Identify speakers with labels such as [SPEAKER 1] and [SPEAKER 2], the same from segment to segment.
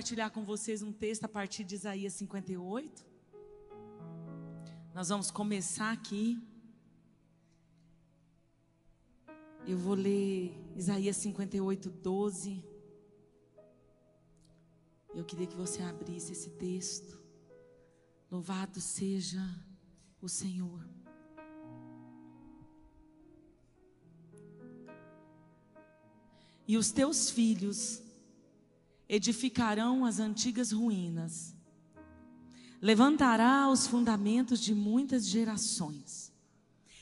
[SPEAKER 1] Compartilhar com vocês um texto a partir de Isaías 58. Nós vamos começar aqui. Eu vou ler Isaías 58, 12. Eu queria que você abrisse esse texto. Louvado seja o Senhor. E os teus filhos edificarão as antigas ruínas, levantará os fundamentos de muitas gerações,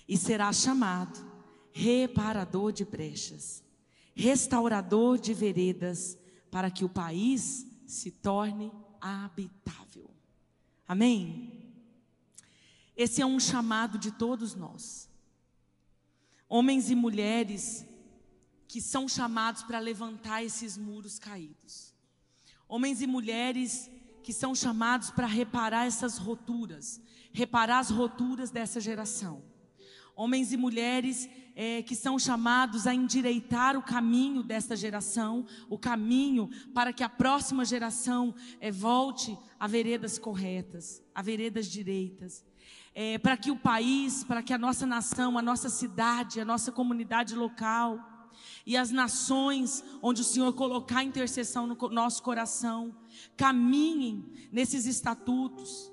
[SPEAKER 1] e será chamado reparador de brechas, restaurador de veredas, para que o país se torne habitável. Amém? Esse é um chamado de todos nós, homens e mulheres que são chamados para levantar esses muros caídos. Homens e mulheres que são chamados para reparar essas roturas, reparar as roturas dessa geração. Homens e mulheres é, que são chamados a endireitar o caminho desta geração, o caminho para que a próxima geração é, volte a veredas corretas, a veredas direitas. É, para que o país, para que a nossa nação, a nossa cidade, a nossa comunidade local, e as nações onde o Senhor colocar intercessão no nosso coração, caminhem nesses estatutos.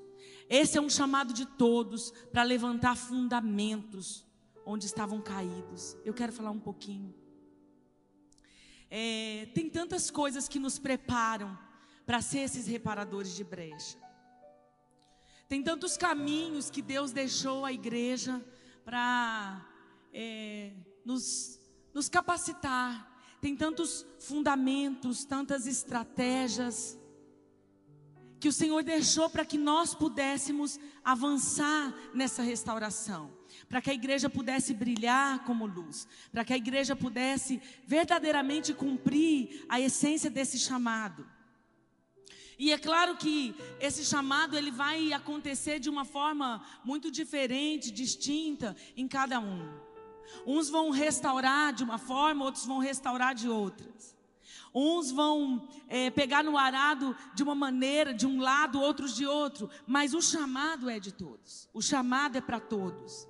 [SPEAKER 1] Esse é um chamado de todos para levantar fundamentos onde estavam caídos. Eu quero falar um pouquinho. É, tem tantas coisas que nos preparam para ser esses reparadores de brecha. Tem tantos caminhos que Deus deixou a igreja para é, nos nos capacitar. Tem tantos fundamentos, tantas estratégias que o Senhor deixou para que nós pudéssemos avançar nessa restauração, para que a igreja pudesse brilhar como luz, para que a igreja pudesse verdadeiramente cumprir a essência desse chamado. E é claro que esse chamado ele vai acontecer de uma forma muito diferente, distinta em cada um. Uns vão restaurar de uma forma, outros vão restaurar de outras. Uns vão é, pegar no arado de uma maneira, de um lado, outros de outro. Mas o chamado é de todos. O chamado é para todos.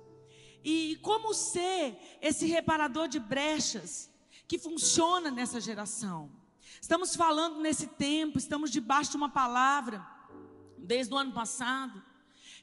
[SPEAKER 1] E como ser esse reparador de brechas que funciona nessa geração? Estamos falando nesse tempo, estamos debaixo de uma palavra, desde o ano passado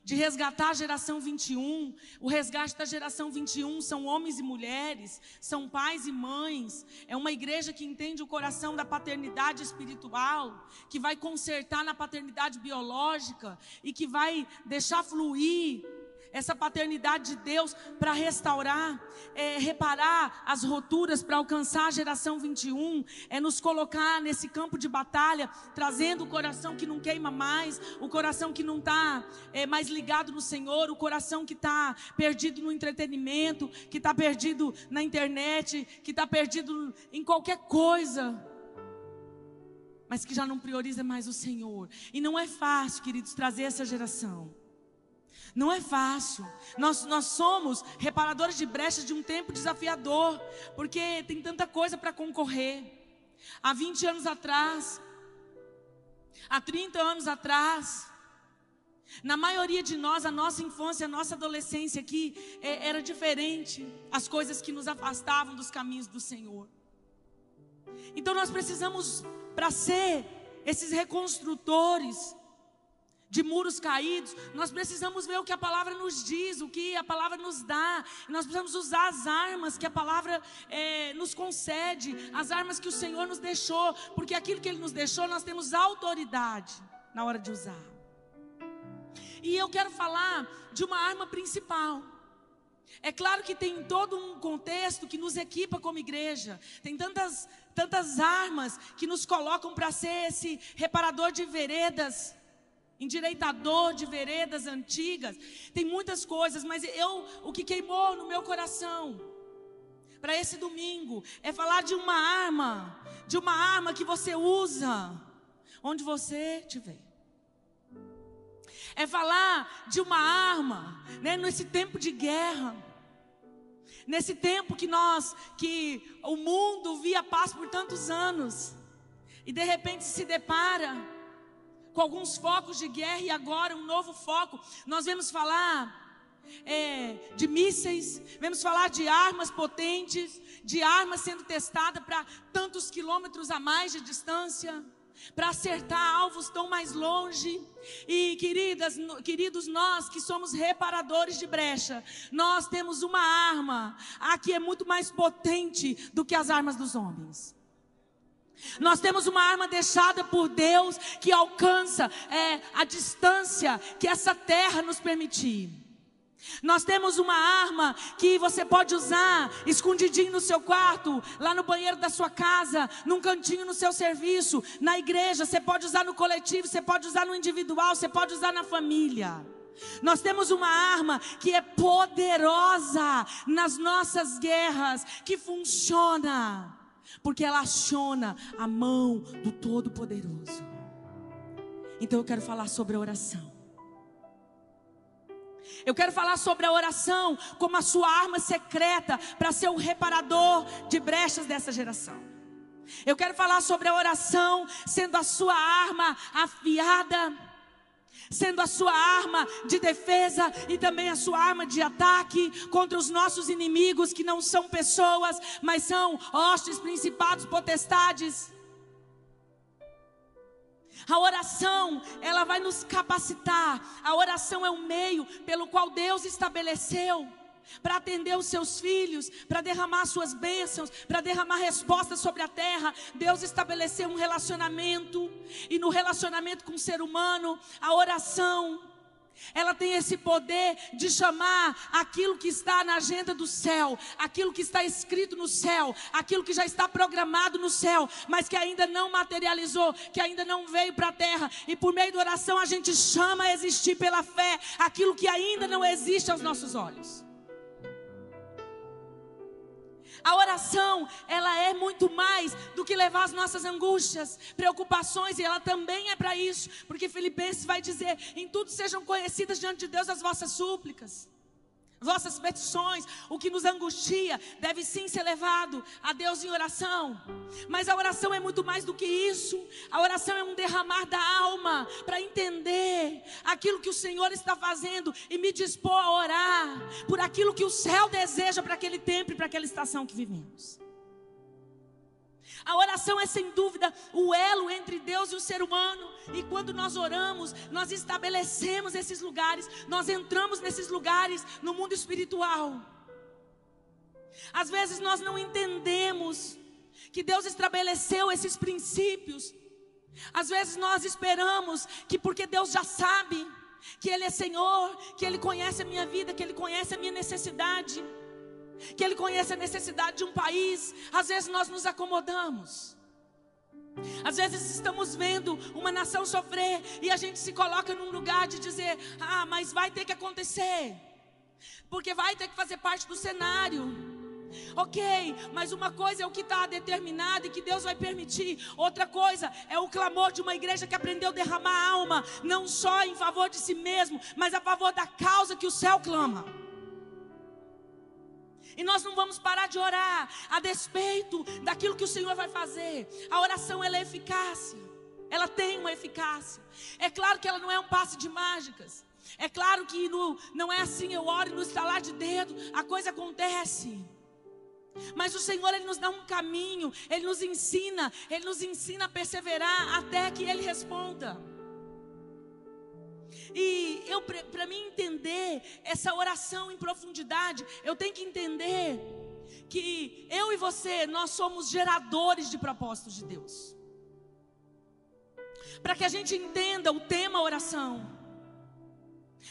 [SPEAKER 1] de resgatar a geração 21. O resgate da geração 21 são homens e mulheres, são pais e mães. É uma igreja que entende o coração da paternidade espiritual, que vai consertar na paternidade biológica e que vai deixar fluir essa paternidade de Deus para restaurar, é, reparar as roturas para alcançar a geração 21, é nos colocar nesse campo de batalha, trazendo o coração que não queima mais, o coração que não está é, mais ligado no Senhor, o coração que está perdido no entretenimento, que está perdido na internet, que está perdido em qualquer coisa mas que já não prioriza mais o Senhor. E não é fácil, queridos, trazer essa geração. Não é fácil. Nós, nós somos reparadores de brechas de um tempo desafiador, porque tem tanta coisa para concorrer. Há 20 anos atrás, há 30 anos atrás, na maioria de nós, a nossa infância, a nossa adolescência aqui é, era diferente. As coisas que nos afastavam dos caminhos do Senhor. Então nós precisamos, para ser esses reconstrutores, de muros caídos, nós precisamos ver o que a palavra nos diz, o que a palavra nos dá. Nós precisamos usar as armas que a palavra é, nos concede, as armas que o Senhor nos deixou, porque aquilo que Ele nos deixou, nós temos autoridade na hora de usar. E eu quero falar de uma arma principal. É claro que tem todo um contexto que nos equipa como igreja. Tem tantas, tantas armas que nos colocam para ser esse reparador de veredas endireitador de veredas antigas. Tem muitas coisas, mas eu o que queimou no meu coração para esse domingo é falar de uma arma, de uma arma que você usa onde você estiver. É falar de uma arma, né, nesse tempo de guerra. Nesse tempo que nós, que o mundo via paz por tantos anos, e de repente se depara com alguns focos de guerra e agora um novo foco. Nós vemos falar é, de mísseis, vemos falar de armas potentes, de armas sendo testadas para tantos quilômetros a mais de distância, para acertar alvos tão mais longe. E queridas, queridos, nós que somos reparadores de brecha, nós temos uma arma, a que é muito mais potente do que as armas dos homens. Nós temos uma arma deixada por Deus que alcança é, a distância que essa terra nos permitir. Nós temos uma arma que você pode usar escondidinho no seu quarto, lá no banheiro da sua casa, num cantinho no seu serviço, na igreja, você pode usar no coletivo, você pode usar no individual, você pode usar na família. Nós temos uma arma que é poderosa nas nossas guerras, que funciona porque ela aciona a mão do Todo-Poderoso. Então eu quero falar sobre a oração. Eu quero falar sobre a oração como a sua arma secreta para ser o reparador de brechas dessa geração. Eu quero falar sobre a oração sendo a sua arma afiada sendo a sua arma de defesa e também a sua arma de ataque contra os nossos inimigos, que não são pessoas, mas são hostes, principados, potestades. A oração, ela vai nos capacitar. A oração é o meio pelo qual Deus estabeleceu para atender os seus filhos, para derramar suas bênçãos, para derramar respostas sobre a terra. Deus estabeleceu um relacionamento, e no relacionamento com o ser humano, a oração, ela tem esse poder de chamar aquilo que está na agenda do céu, aquilo que está escrito no céu, aquilo que já está programado no céu, mas que ainda não materializou, que ainda não veio para a terra. E por meio da oração a gente chama a existir pela fé aquilo que ainda não existe aos nossos olhos. A oração, ela é muito mais do que levar as nossas angústias, preocupações, e ela também é para isso, porque Filipenses vai dizer: em tudo sejam conhecidas diante de Deus as vossas súplicas vossas petições, o que nos angustia, deve sim ser levado a Deus em oração. Mas a oração é muito mais do que isso. A oração é um derramar da alma para entender aquilo que o Senhor está fazendo e me dispor a orar por aquilo que o céu deseja para aquele tempo e para aquela estação que vivemos. A oração é sem dúvida o elo entre Deus e o ser humano. E quando nós oramos, nós estabelecemos esses lugares, nós entramos nesses lugares no mundo espiritual. Às vezes nós não entendemos que Deus estabeleceu esses princípios. Às vezes nós esperamos que porque Deus já sabe que Ele é Senhor, que Ele conhece a minha vida, que Ele conhece a minha necessidade que Ele conhece a necessidade de um país, às vezes nós nos acomodamos. Às vezes estamos vendo uma nação sofrer e a gente se coloca num lugar de dizer: ah, mas vai ter que acontecer, porque vai ter que fazer parte do cenário. Ok, mas uma coisa é o que está determinado e que Deus vai permitir, outra coisa é o clamor de uma igreja que aprendeu a derramar alma, não só em favor de si mesmo, mas a favor da causa que o céu clama. E nós não vamos parar de orar a despeito daquilo que o Senhor vai fazer. A oração ela é eficácia. Ela tem uma eficácia. É claro que ela não é um passe de mágicas. É claro que no, não é assim, eu oro e no estalar de dedo a coisa acontece. Mas o Senhor ele nos dá um caminho, ele nos ensina, ele nos ensina a perseverar até que ele responda. E eu para mim entender essa oração em profundidade, eu tenho que entender que eu e você nós somos geradores de propósitos de Deus. Para que a gente entenda o tema oração,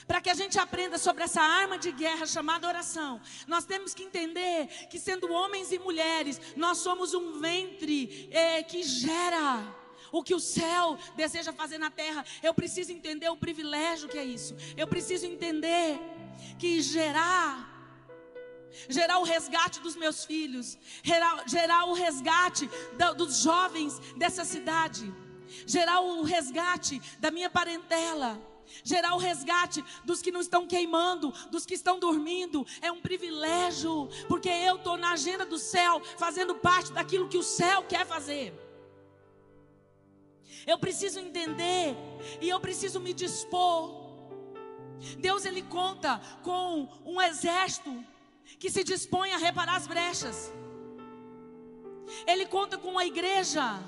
[SPEAKER 1] para que a gente aprenda sobre essa arma de guerra chamada oração, nós temos que entender que, sendo homens e mulheres, nós somos um ventre é, que gera o que o céu deseja fazer na terra. Eu preciso entender o privilégio que é isso. Eu preciso entender que gerar gerar o resgate dos meus filhos, gerar, gerar o resgate da, dos jovens dessa cidade, gerar o resgate da minha parentela, gerar o resgate dos que não estão queimando, dos que estão dormindo, é um privilégio, porque eu estou na agenda do céu, fazendo parte daquilo que o céu quer fazer. Eu preciso entender e eu preciso me dispor. Deus ele conta com um exército que se dispõe a reparar as brechas. Ele conta com a igreja,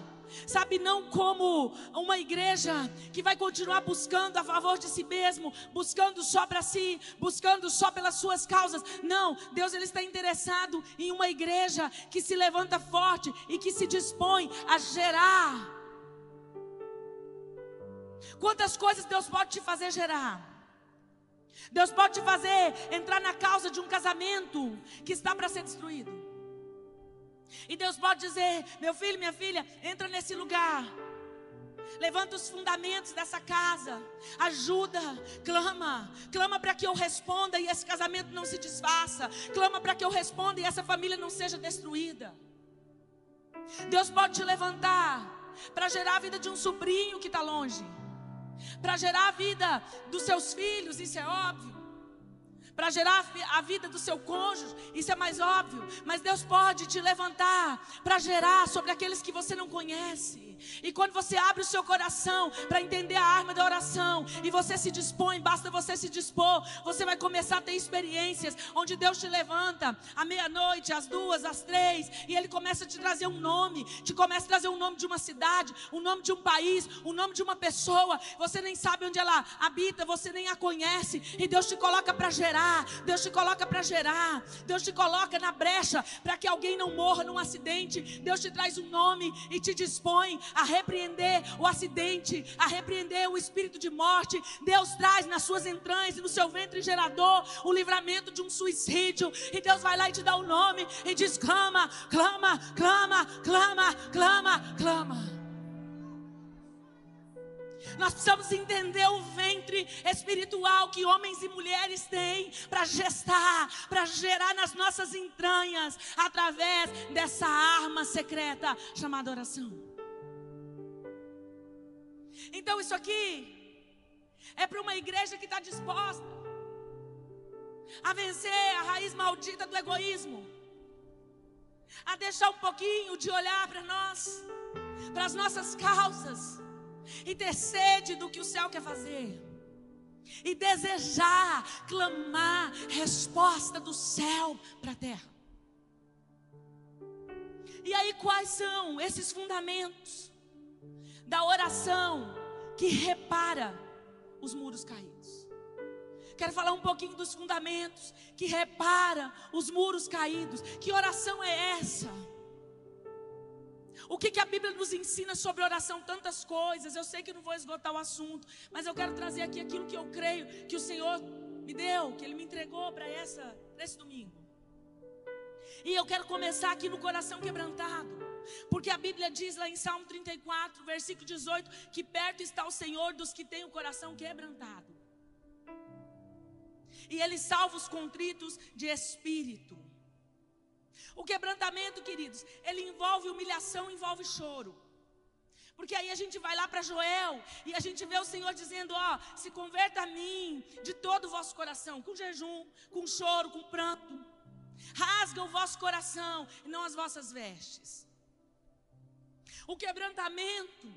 [SPEAKER 1] sabe, não como uma igreja que vai continuar buscando a favor de si mesmo, buscando só para si, buscando só pelas suas causas. Não, Deus ele está interessado em uma igreja que se levanta forte e que se dispõe a gerar. Quantas coisas Deus pode te fazer gerar? Deus pode te fazer entrar na causa de um casamento que está para ser destruído. E Deus pode dizer: meu filho, minha filha, entra nesse lugar. Levanta os fundamentos dessa casa. Ajuda, clama. Clama para que eu responda e esse casamento não se desfaça. Clama para que eu responda e essa família não seja destruída. Deus pode te levantar para gerar a vida de um sobrinho que está longe para gerar a vida dos seus filhos, isso é óbvio. Para gerar a vida do seu cônjuge, isso é mais óbvio. Mas Deus pode te levantar para gerar sobre aqueles que você não conhece. E quando você abre o seu coração para entender a arma da oração e você se dispõe, basta você se dispor, você vai começar a ter experiências onde Deus te levanta à meia-noite, às duas, às três, e Ele começa a te trazer um nome, te começa a trazer um nome de uma cidade, o um nome de um país, o um nome de uma pessoa. Você nem sabe onde ela habita, você nem a conhece, e Deus te coloca para gerar, Deus te coloca para gerar, Deus te coloca na brecha para que alguém não morra num acidente. Deus te traz um nome e te dispõe a repreender o acidente, a repreender o espírito de morte. Deus traz nas suas entranhas e no seu ventre gerador o livramento de um suicídio. E Deus vai lá e te dá o nome e diz: clama, clama, clama, clama, clama, clama. Nós precisamos entender o ventre espiritual que homens e mulheres têm para gestar, para gerar nas nossas entranhas, através dessa arma secreta chamada oração. Então isso aqui é para uma igreja que está disposta a vencer a raiz maldita do egoísmo, a deixar um pouquinho de olhar para nós, para as nossas causas, e ter sede do que o céu quer fazer, e desejar, clamar resposta do céu para a terra. E aí, quais são esses fundamentos da oração que repara os muros caídos. Quero falar um pouquinho dos fundamentos que repara os muros caídos. Que oração é essa? O que, que, a Bíblia nos ensina sobre oração? Tantas coisas. Eu sei que não vou esgotar o assunto, mas eu quero trazer aqui aquilo que eu creio que o Senhor me deu, que Ele me entregou para esse domingo. E eu quero começar aqui no coração quebrantado. Porque a Bíblia diz lá em Salmo 34, versículo 18, que perto está o Senhor dos que têm o coração quebrantado. E Ele salva os contritos de espírito. O quebrantamento, queridos, ele envolve humilhação, envolve choro. Porque aí a gente vai lá para Joel e a gente vê o Senhor dizendo: Ó, se converta a mim de todo o vosso coração, com jejum, com choro, com pranto. Rasga o vosso coração e não as vossas vestes. O quebrantamento,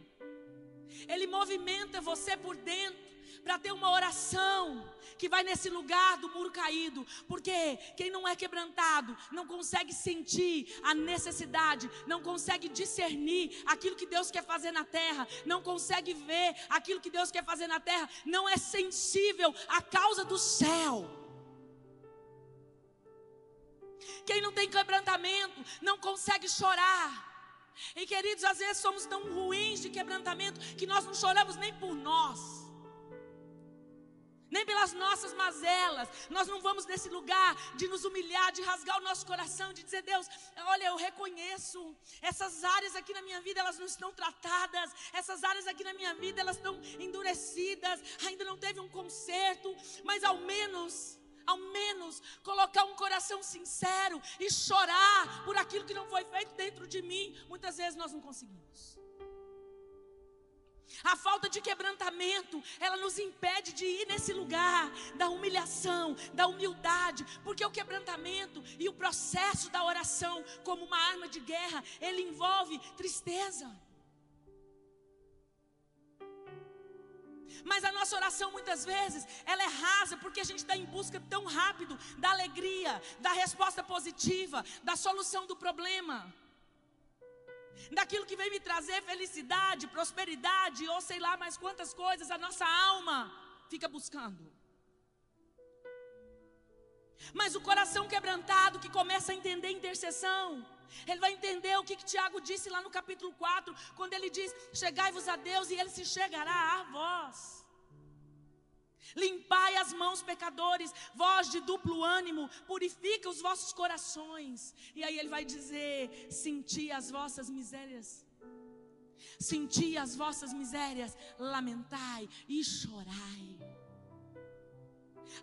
[SPEAKER 1] ele movimenta você por dentro para ter uma oração que vai nesse lugar do muro caído, porque quem não é quebrantado não consegue sentir a necessidade, não consegue discernir aquilo que Deus quer fazer na terra, não consegue ver aquilo que Deus quer fazer na terra, não é sensível à causa do céu. Quem não tem quebrantamento não consegue chorar. E queridos, às vezes somos tão ruins de quebrantamento que nós não choramos nem por nós, nem pelas nossas mazelas. Nós não vamos nesse lugar de nos humilhar, de rasgar o nosso coração, de dizer, Deus, olha, eu reconheço, essas áreas aqui na minha vida, elas não estão tratadas, essas áreas aqui na minha vida, elas estão endurecidas, ainda não teve um conserto, mas ao menos ao menos colocar um coração sincero e chorar por aquilo que não foi feito dentro de mim. Muitas vezes nós não conseguimos. A falta de quebrantamento, ela nos impede de ir nesse lugar da humilhação, da humildade, porque o quebrantamento e o processo da oração, como uma arma de guerra, ele envolve tristeza. Mas a nossa oração muitas vezes, ela é rasa porque a gente está em busca tão rápido da alegria, da resposta positiva, da solução do problema daquilo que vem me trazer felicidade, prosperidade, ou sei lá mais quantas coisas, a nossa alma fica buscando. Mas o coração quebrantado que começa a entender intercessão, ele vai entender o que, que Tiago disse lá no capítulo 4, quando ele diz: Chegai-vos a Deus e ele se chegará a vós. Limpai as mãos, pecadores, vós de duplo ânimo, purifica os vossos corações. E aí ele vai dizer: Senti as vossas misérias. Senti as vossas misérias, lamentai e chorai.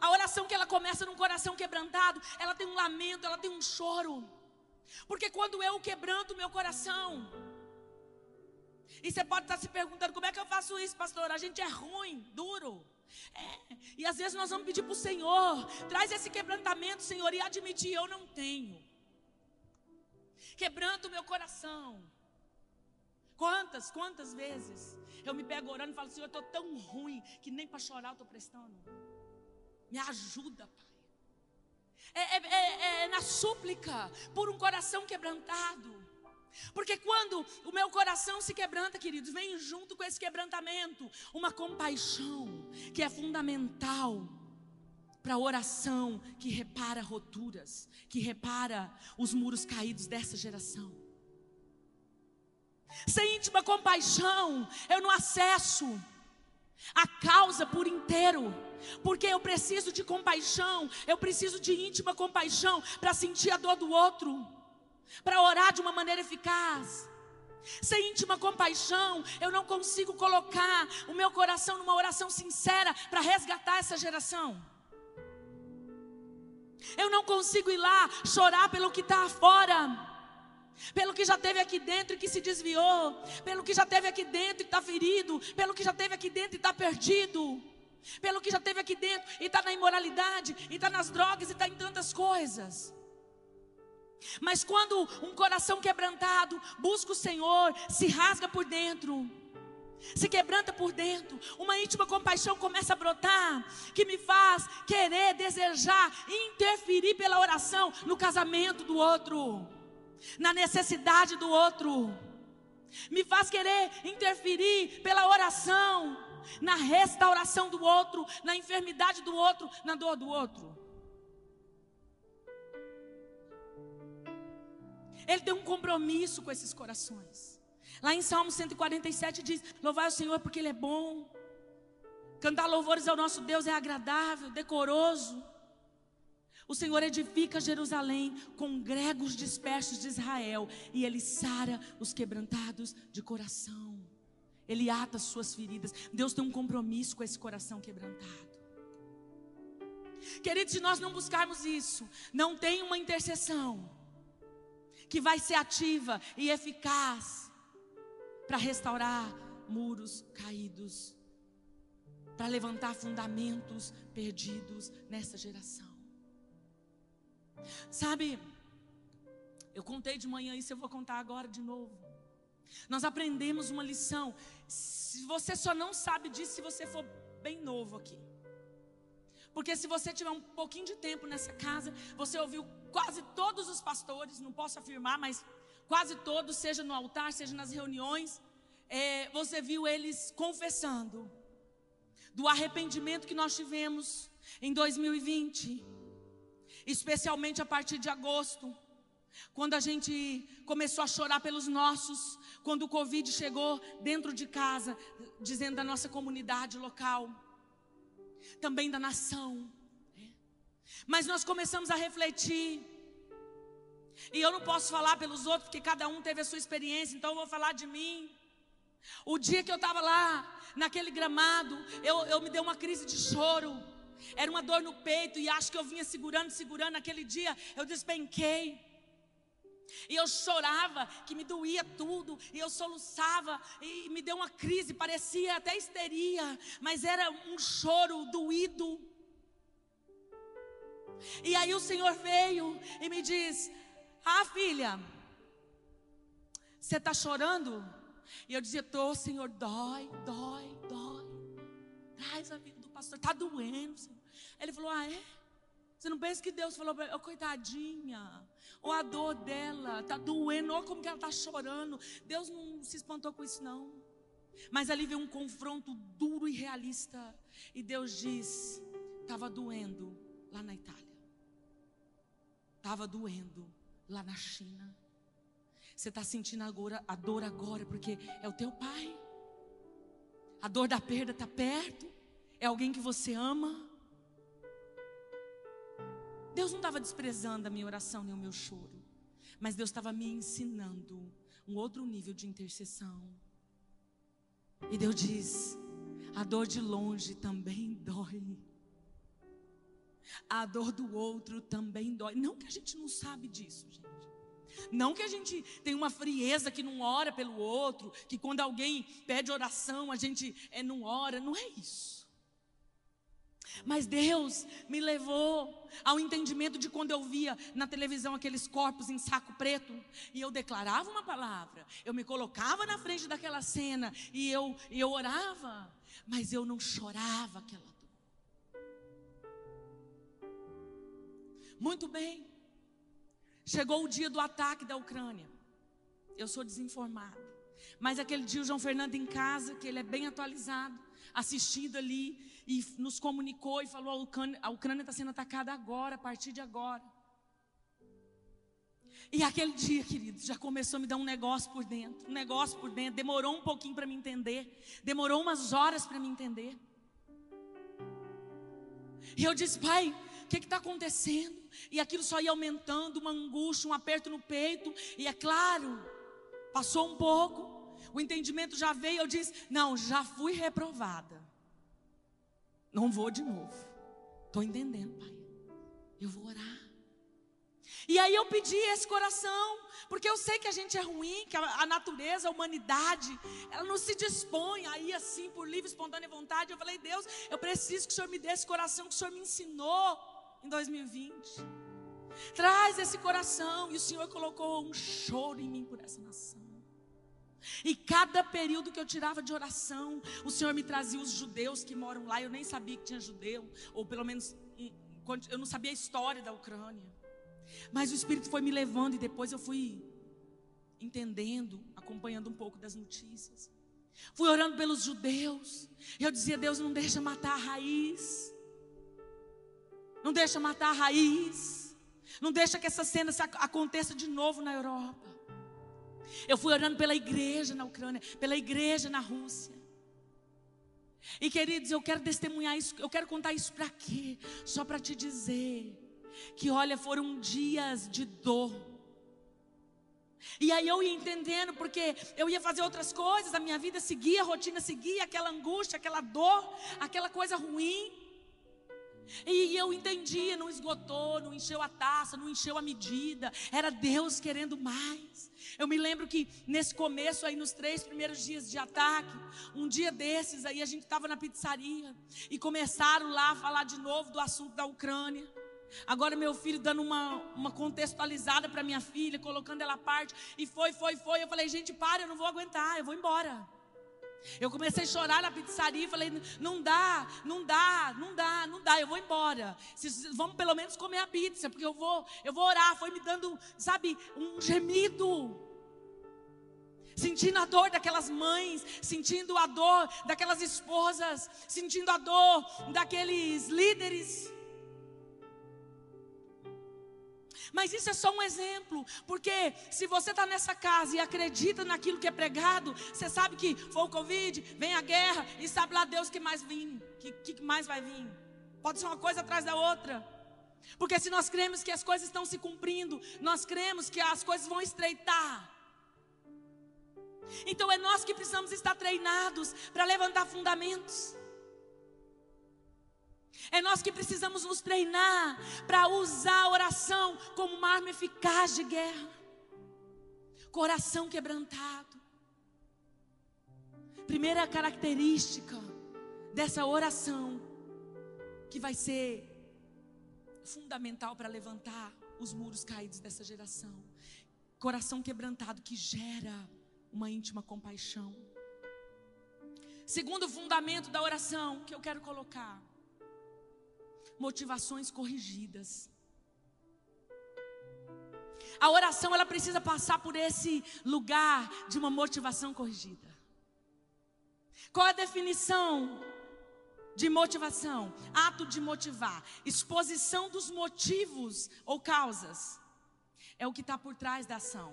[SPEAKER 1] A oração que ela começa num coração quebrantado, ela tem um lamento, ela tem um choro. Porque quando eu quebranto meu coração, e você pode estar se perguntando: como é que eu faço isso, pastor? A gente é ruim, duro. É, e às vezes nós vamos pedir para o Senhor, traz esse quebrantamento, Senhor, e admitir, eu não tenho. Quebranta o meu coração. Quantas, quantas vezes eu me pego orando e falo, Senhor, eu estou tão ruim que nem para chorar eu estou prestando. Me ajuda, Pai. É, é, é, súplica, por um coração quebrantado. Porque quando o meu coração se quebranta, queridos, vem junto com esse quebrantamento uma compaixão que é fundamental para a oração que repara roturas, que repara os muros caídos dessa geração. Sem íntima compaixão, eu não acesso a causa por inteiro, porque eu preciso de compaixão, eu preciso de íntima compaixão para sentir a dor do outro para orar de uma maneira eficaz. Sem íntima compaixão, eu não consigo colocar o meu coração numa oração sincera para resgatar essa geração. Eu não consigo ir lá chorar pelo que está fora pelo que já teve aqui dentro e que se desviou, pelo que já teve aqui dentro e está ferido, pelo que já teve aqui dentro e está perdido, pelo que já teve aqui dentro e está na imoralidade, e está nas drogas e está em tantas coisas. Mas quando um coração quebrantado busca o Senhor, se rasga por dentro, se quebranta por dentro, uma íntima compaixão começa a brotar, que me faz querer, desejar, interferir pela oração no casamento do outro, na necessidade do outro, me faz querer interferir pela oração, na restauração do outro, na enfermidade do outro, na dor do outro. Ele tem um compromisso com esses corações. Lá em Salmo 147 diz: Louvai o Senhor porque Ele é bom. Cantar louvores ao nosso Deus é agradável, decoroso. O Senhor edifica Jerusalém, congrega os dispersos de Israel, e Ele sara os quebrantados de coração. Ele ata as suas feridas. Deus tem um compromisso com esse coração quebrantado. Queridos, se nós não buscarmos isso, não tem uma intercessão que vai ser ativa e eficaz para restaurar muros caídos, para levantar fundamentos perdidos nessa geração. Sabe, eu contei de manhã isso, eu vou contar agora de novo. Nós aprendemos uma lição. Se você só não sabe disso se você for bem novo aqui. Porque se você tiver um pouquinho de tempo nessa casa, você ouviu quase todos os pastores, não posso afirmar, mas quase todos, seja no altar, seja nas reuniões, é, você viu eles confessando do arrependimento que nós tivemos em 2020, especialmente a partir de agosto, quando a gente começou a chorar pelos nossos, quando o Covid chegou dentro de casa, dizendo da nossa comunidade local. também da nação. Mas nós começamos a refletir. E eu não posso falar pelos outros, porque cada um teve a sua experiência, então eu vou falar de mim. O dia que eu estava lá, naquele gramado, eu, eu me dei uma crise de choro. Era uma dor no peito e acho que eu vinha segurando, segurando. Naquele dia eu despenquei. E eu chorava, que me doía tudo, e eu soluçava, e me deu uma crise, parecia até histeria, mas era um choro doído. E aí o Senhor veio e me diz: Ah, filha, você está chorando? E eu dizia: Tô, Senhor, dói, dói, dói. Traz a vida pastor, está doendo, Senhor. Ele falou: Ah, é? Você não pensa que Deus falou para ela, oh, coitadinha, ou a dor dela está doendo, ou como que ela está chorando. Deus não se espantou com isso, não. Mas ali veio um confronto duro e realista. E Deus diz: estava doendo lá na Itália, estava doendo lá na China. Você está sentindo agora, a dor agora, porque é o teu pai. A dor da perda está perto. É alguém que você ama. Deus não estava desprezando a minha oração nem o meu choro, mas Deus estava me ensinando um outro nível de intercessão. E Deus diz: a dor de longe também dói. A dor do outro também dói. Não que a gente não sabe disso, gente. Não que a gente tem uma frieza que não ora pelo outro, que quando alguém pede oração a gente é, não ora. Não é isso. Mas Deus me levou ao entendimento de quando eu via na televisão aqueles corpos em saco preto e eu declarava uma palavra, eu me colocava na frente daquela cena e eu, eu orava, mas eu não chorava aquela dor. Muito bem, chegou o dia do ataque da Ucrânia, eu sou desinformado, mas aquele dia o João Fernando em casa, que ele é bem atualizado, assistindo ali e nos comunicou e falou: a Ucrânia está sendo atacada agora, a partir de agora. E aquele dia, queridos, já começou a me dar um negócio por dentro, um negócio por dentro. Demorou um pouquinho para me entender, demorou umas horas para me entender. E eu disse, pai, o que está acontecendo? E aquilo só ia aumentando, uma angústia, um aperto no peito. E é claro, passou um pouco, o entendimento já veio, eu disse: Não, já fui reprovada. Não vou de novo. Estou entendendo, Pai. Eu vou orar. E aí eu pedi esse coração, porque eu sei que a gente é ruim, que a, a, natureza, a humanidade, ela não se dispõe aí assim por livre, espontânea vontade. Eu falei, Deus, eu preciso que o Senhor me dê esse coração que o Senhor me ensinou em 2020. Traz esse coração, e o Senhor colocou um choro em mim por essa nação. E cada período que eu tirava de oração, o Senhor me trazia os judeus que moram lá. Eu nem sabia que tinha judeu, ou pelo menos eu não sabia a história da Ucrânia. Mas o Espírito foi me levando e depois eu fui entendendo, acompanhando um pouco das notícias. Fui orando pelos judeus. Eu dizia: Deus, não deixa matar a raiz. Não deixa matar a raiz. Não deixa que essa cena aconteça de novo na Europa. Eu fui orando pela igreja na Ucrânia, pela igreja na Rússia. E queridos, eu quero testemunhar isso, eu quero contar isso para quê? Só para te dizer que, olha, foram dias de dor. E aí eu ia entendendo, porque eu ia fazer outras coisas, a minha vida seguia, a rotina seguia, aquela angústia, aquela dor, aquela coisa ruim. E eu entendia, não esgotou, não encheu a taça, não encheu a medida, era Deus querendo mais. Eu me lembro que nesse começo, aí nos três primeiros dias de ataque, um dia desses, aí a gente estava na pizzaria e começaram lá a falar de novo do assunto da Ucrânia. Agora meu filho dando uma, uma contextualizada para minha filha, colocando ela à parte, e foi, foi, foi. Eu falei, gente, para, eu não vou aguentar, eu vou embora. Eu comecei a chorar na pizzaria e falei: não dá, não dá, não dá, não dá, eu vou embora. Vamos pelo menos comer a pizza, porque eu vou, eu vou orar. Foi me dando, sabe, um gemido. Sentindo a dor daquelas mães, sentindo a dor daquelas esposas, sentindo a dor daqueles líderes. Mas isso é só um exemplo, porque se você está nessa casa e acredita naquilo que é pregado, você sabe que foi o Covid, vem a guerra, e sabe lá Deus que mais vem, que, que mais vai vir. Pode ser uma coisa atrás da outra. Porque se nós cremos que as coisas estão se cumprindo, nós cremos que as coisas vão estreitar. Então é nós que precisamos estar treinados para levantar fundamentos. É nós que precisamos nos treinar para usar a oração como uma arma eficaz de guerra. Coração quebrantado. Primeira característica dessa oração que vai ser fundamental para levantar os muros caídos dessa geração. Coração quebrantado que gera uma íntima compaixão. Segundo fundamento da oração que eu quero colocar motivações corrigidas. A oração ela precisa passar por esse lugar de uma motivação corrigida. Qual a definição de motivação? Ato de motivar, exposição dos motivos ou causas. É o que está por trás da ação.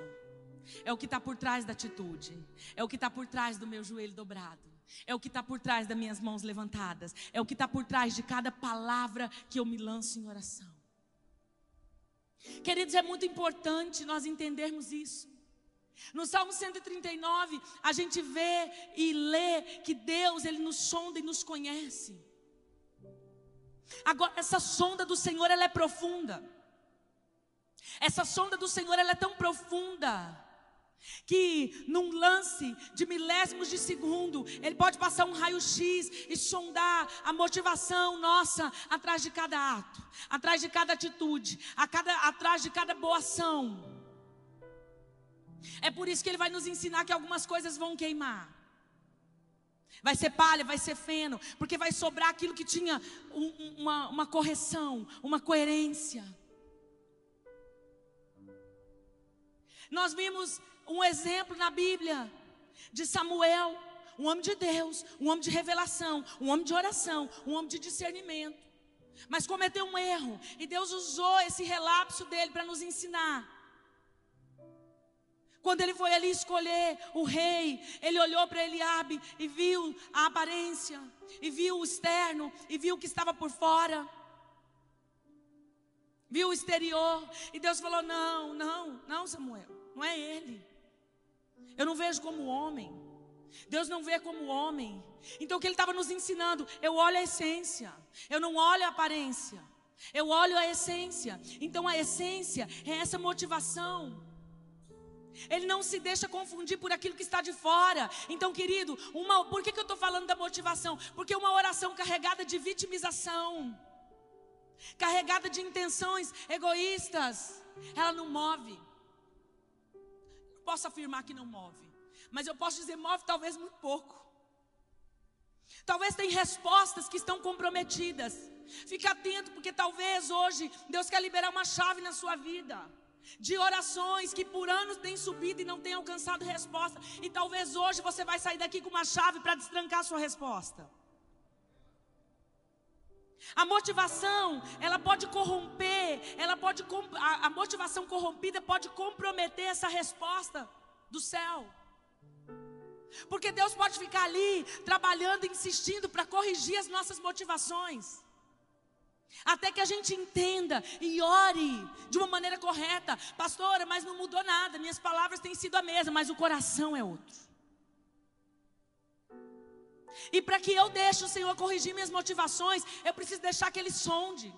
[SPEAKER 1] É o que está por trás da atitude. É o que está por trás do meu joelho dobrado. É o que está por trás das minhas mãos levantadas. É o que está por trás de cada palavra que eu me lanço em oração. Queridos, é muito importante nós entendermos isso. No Salmo 139, a gente vê e lê que Deus, Ele nos sonda e nos conhece. Agora, essa sonda do Senhor, ela é profunda. Essa sonda do Senhor, ela é tão profunda que num lance de milésimos de segundo, ele pode passar um raio-x e sondar a motivação nossa atrás de cada ato, atrás de cada atitude, cada, atrás de cada boa ação. É por isso que ele vai nos ensinar que algumas coisas vão queimar. Vai ser palha, vai ser feno, porque vai sobrar aquilo que tinha um, uma, uma correção, uma coerência. Nós vimos um exemplo na Bíblia de Samuel, um homem de Deus, um homem de revelação, um homem de oração, um homem de discernimento. Mas cometeu um erro e Deus usou esse relapso dele para nos ensinar. Quando ele foi ali escolher o rei, ele olhou para Eliabe e viu a aparência, e viu o externo, e viu o que estava por fora. Viu o exterior, e Deus falou: Não, não, não, Samuel, não é ele. Eu não vejo como homem. Deus não vê como homem. Então o que ele estava nos ensinando? Eu olho a essência. Eu não olho a aparência. Eu olho a essência. Então a essência é essa motivação. Ele não se deixa confundir por aquilo que está de fora. Então, querido, uma, por que, que eu estou falando da motivação? Porque uma oração carregada de vitimização, carregada de intenções egoístas, ela não move posso afirmar que não move, mas eu posso dizer move talvez muito pouco. Talvez tem respostas que estão comprometidas. Fique atento, porque talvez hoje Deus quer liberar uma chave na sua vida. De orações que por anos têm subido e não têm alcançado resposta. E talvez hoje você vai sair daqui com uma chave para destrancar a sua resposta. A motivação, ela pode corromper, ela pode a, a motivação corrompida pode comprometer essa resposta do céu. Porque Deus pode ficar ali trabalhando, insistindo para corrigir as nossas motivações. Até que a gente entenda e ore de uma maneira correta. Pastora, mas não mudou nada, minhas palavras têm sido a mesma, mas o coração é outro. E para que eu deixe o Senhor corrigir minhas motivações, eu preciso deixar que Ele sonde.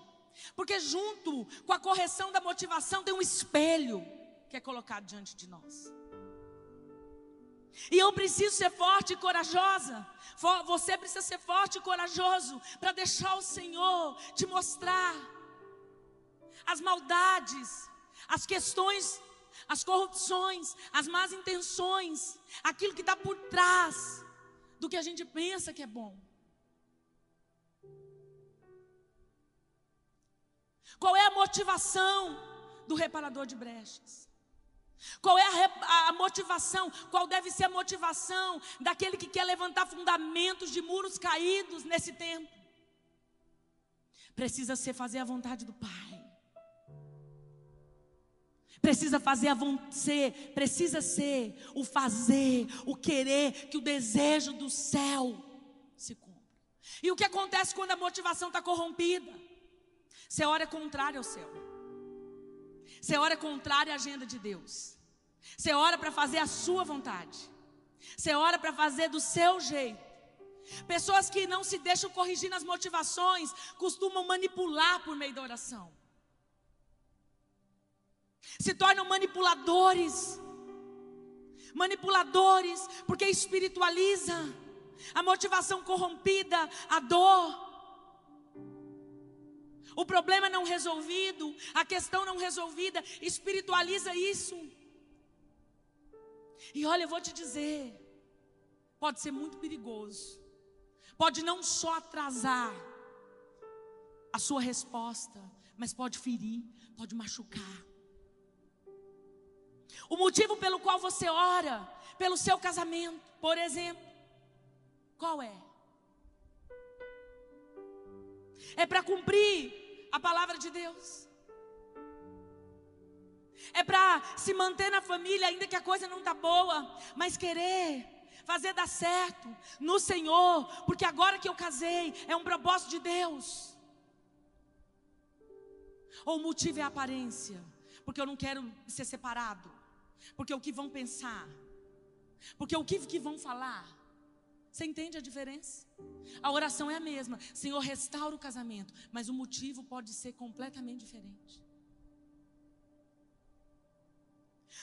[SPEAKER 1] Porque junto com a correção da motivação tem um espelho que é colocado diante de nós. E eu preciso ser forte e corajosa. Você precisa ser forte e corajoso para deixar o Senhor te mostrar as maldades, as questões, as corrupções, as más intenções, aquilo que está por trás do que a gente pensa que é bom. Qual é a motivação do reparador de brechas? Qual é a, a, motivação? Qual deve ser a motivação daquele que quer levantar fundamentos de muros caídos nesse tempo? Precisa ser fazer a vontade do Pai. Precisa fazer a ser, precisa ser o fazer, o querer, que o desejo do céu se cumpra. E o que acontece quando a motivação está corrompida? Você ora contrário ao céu. Você ora contrário à agenda de Deus. Você ora para fazer a sua vontade. Você ora para fazer do seu jeito. Pessoas que não se deixam corrigir nas motivações costumam manipular por meio da oração. Se tornam manipuladores. Manipuladores, porque espiritualiza a motivação corrompida, a dor. O problema não resolvido, a questão não resolvida, espiritualiza isso. E olha, eu vou te dizer, pode ser muito perigoso pode não só atrasar a sua resposta, mas pode ferir, pode machucar. O motivo pelo qual você ora pelo seu casamento, por exemplo, qual é? É para cumprir a palavra de Deus. É para se manter na família, ainda que a coisa não está boa, mas querer fazer dar certo no Senhor, porque agora que eu casei é um propósito de Deus. Ou o motivo é a aparência, porque eu não quero ser separado, porque o que vão pensar, porque o que, que vão falar. Você entende a diferença? A oração é a mesma, Senhor, restaura o casamento, mas o motivo pode ser completamente diferente.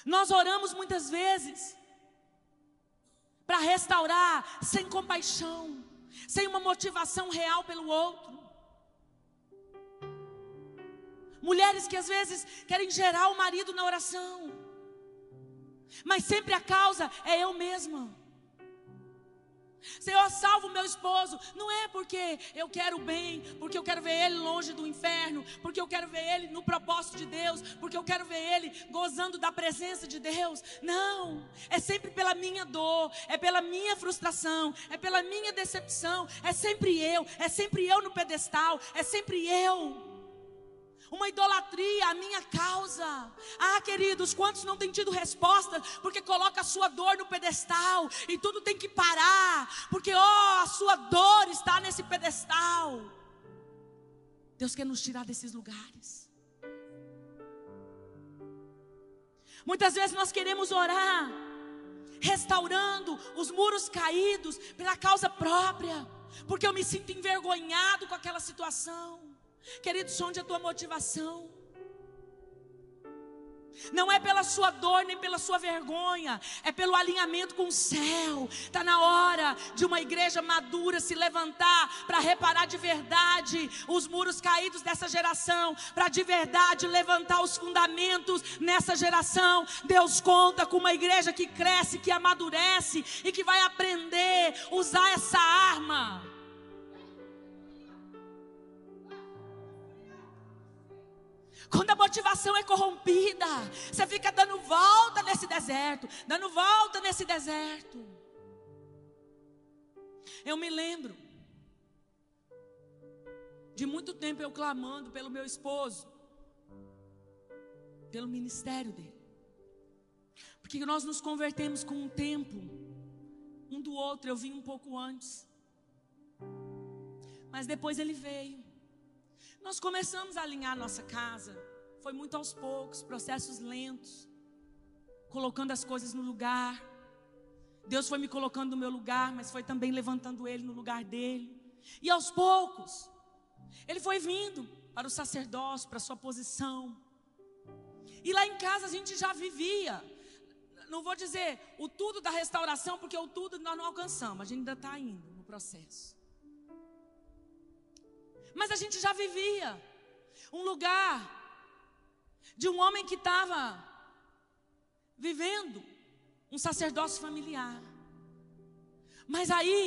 [SPEAKER 1] Nós oramos muitas vezes para restaurar sem compaixão, sem uma motivação real pelo outro. Mulheres que às vezes querem gerar o marido na oração, mas sempre a causa é eu mesma. Senhor, salva o meu esposo. Não é porque eu quero bem, porque eu quero ver ele longe do inferno, porque eu quero ver ele no propósito de Deus, porque eu quero ver ele gozando da presença de Deus. Não, é sempre pela minha dor, é pela minha frustração, é pela minha decepção. É sempre eu, é sempre eu no pedestal, é sempre eu uma idolatria à minha causa. Ah, queridos, quantos não têm tido resposta porque coloca a sua dor no pedestal e tudo tem que parar, porque oh, a sua dor está nesse pedestal. Deus quer nos tirar desses lugares. Muitas vezes nós queremos orar, restaurando os muros caídos pela causa própria, porque eu me sinto envergonhado com aquela situação. Querido, sonde a tua motivação. Não é pela sua dor nem pela sua vergonha, é pelo alinhamento com o céu. Está na hora de uma igreja madura se levantar para reparar de verdade os muros caídos dessa geração, para de verdade levantar os fundamentos nessa geração. Deus conta com uma igreja que cresce, que amadurece e que vai aprender a usar essa arma. Quando a motivação é corrompida, você fica dando volta nesse deserto, dando volta nesse deserto. Eu me lembro de muito tempo eu clamando pelo meu esposo, pelo ministério dele. Porque nós nos convertemos com um tempo um do outro. Eu vim um pouco antes. Mas depois ele veio. Nós começamos a alinhar nossa casa. Foi muito aos poucos, processos lentos, colocando as coisas no lugar. Deus foi me colocando no meu lugar, mas foi também levantando ele no lugar dele. E aos poucos, ele foi vindo para o sacerdócio, para a sua posição. E lá em casa a gente já vivia. Não vou dizer o tudo da restauração, porque o tudo nós não alcançamos, a gente ainda está indo no processo. Mas a gente já vivia um lugar de um homem que estava vivendo um sacerdócio familiar. Mas aí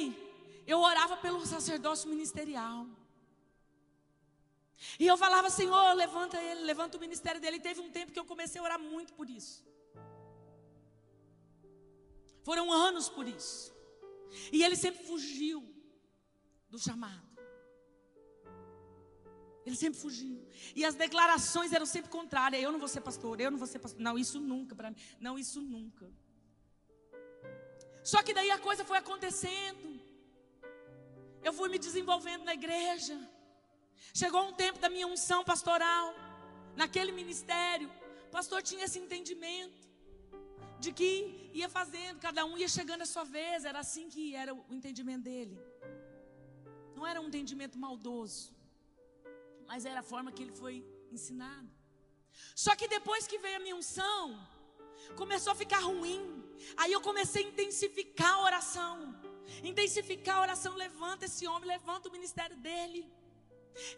[SPEAKER 1] eu orava pelo sacerdócio ministerial. E eu falava, Senhor, levanta ele, levanta o ministério dele. E teve um tempo que eu comecei a orar muito por isso. Foram anos por isso. E ele sempre fugiu do chamado. Ele sempre fugiu. E as declarações eram sempre contrárias. Eu não vou ser pastor, eu não vou ser pastor. Não, isso nunca para mim. Não, isso nunca. Só que daí a coisa foi acontecendo. Eu fui me desenvolvendo na igreja. Chegou um tempo da minha unção pastoral, naquele ministério. O pastor tinha esse entendimento de que ia fazendo, cada um ia chegando a sua vez. Era assim que era o entendimento dele. Não era um entendimento maldoso, mas era a forma que ele foi ensinado. Só que depois que veio a minha unção, começou a ficar ruim. Aí eu comecei a intensificar a oração. Intensificar a oração, levanta esse homem, levanta o ministério dele.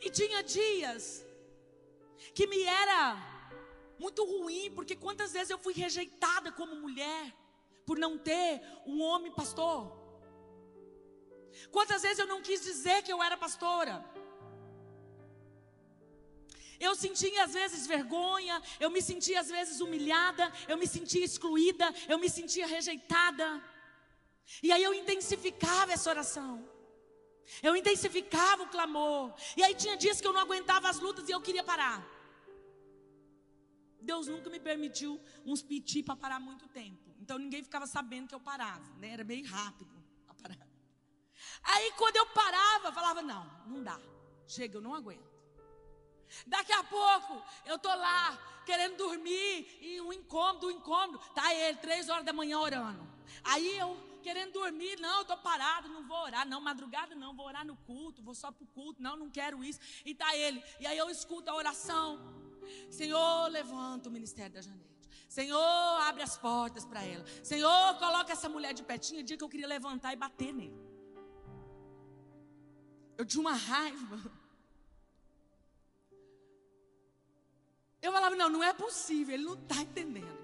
[SPEAKER 1] E tinha dias que me era muito ruim, porque quantas vezes eu fui rejeitada como mulher por não ter um homem pastor. Quantas vezes eu não quis dizer que eu era pastora? Eu sentia às vezes vergonha, eu me sentia às vezes humilhada, eu me sentia excluída, eu me sentia rejeitada. E aí eu intensificava essa oração. Eu intensificava o clamor. E aí tinha dias que eu não aguentava as lutas e eu queria parar. Deus nunca me permitiu uns piti para parar muito tempo. Então ninguém ficava sabendo que eu parava, né? Era bem rápido a parar. Aí quando eu parava, falava: "Não, não dá. Chega, eu não aguento". Daqui a pouco eu tô lá querendo dormir e um incômodo, um incômodo, tá ele três horas da manhã orando. Aí eu querendo dormir, não, eu tô parado, não vou orar, não, madrugada não, vou orar no culto, vou só pro culto, não, não quero isso. E tá ele. E aí eu escuto a oração. Senhor, levanta o ministério da Janete. Senhor, abre as portas para ela. Senhor, coloca essa mulher de petinho. Dia que eu queria levantar e bater nele. Eu tinha uma raiva. Eu falava, não, não é possível, ele não está entendendo.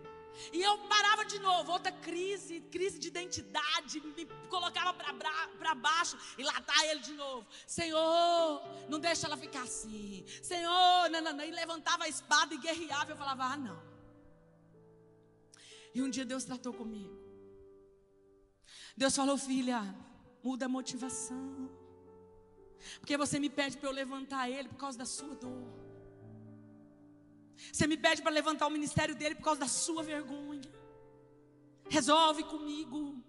[SPEAKER 1] E eu parava de novo, outra crise, crise de identidade, me colocava para baixo e lá tá ele de novo. Senhor, não deixa ela ficar assim. Senhor, não. E levantava a espada e guerreava. Eu falava, ah, não. E um dia Deus tratou comigo. Deus falou, filha, muda a motivação. Porque você me pede para eu levantar ele por causa da sua dor. Você me pede para levantar o ministério dele por causa da sua vergonha. Resolve comigo.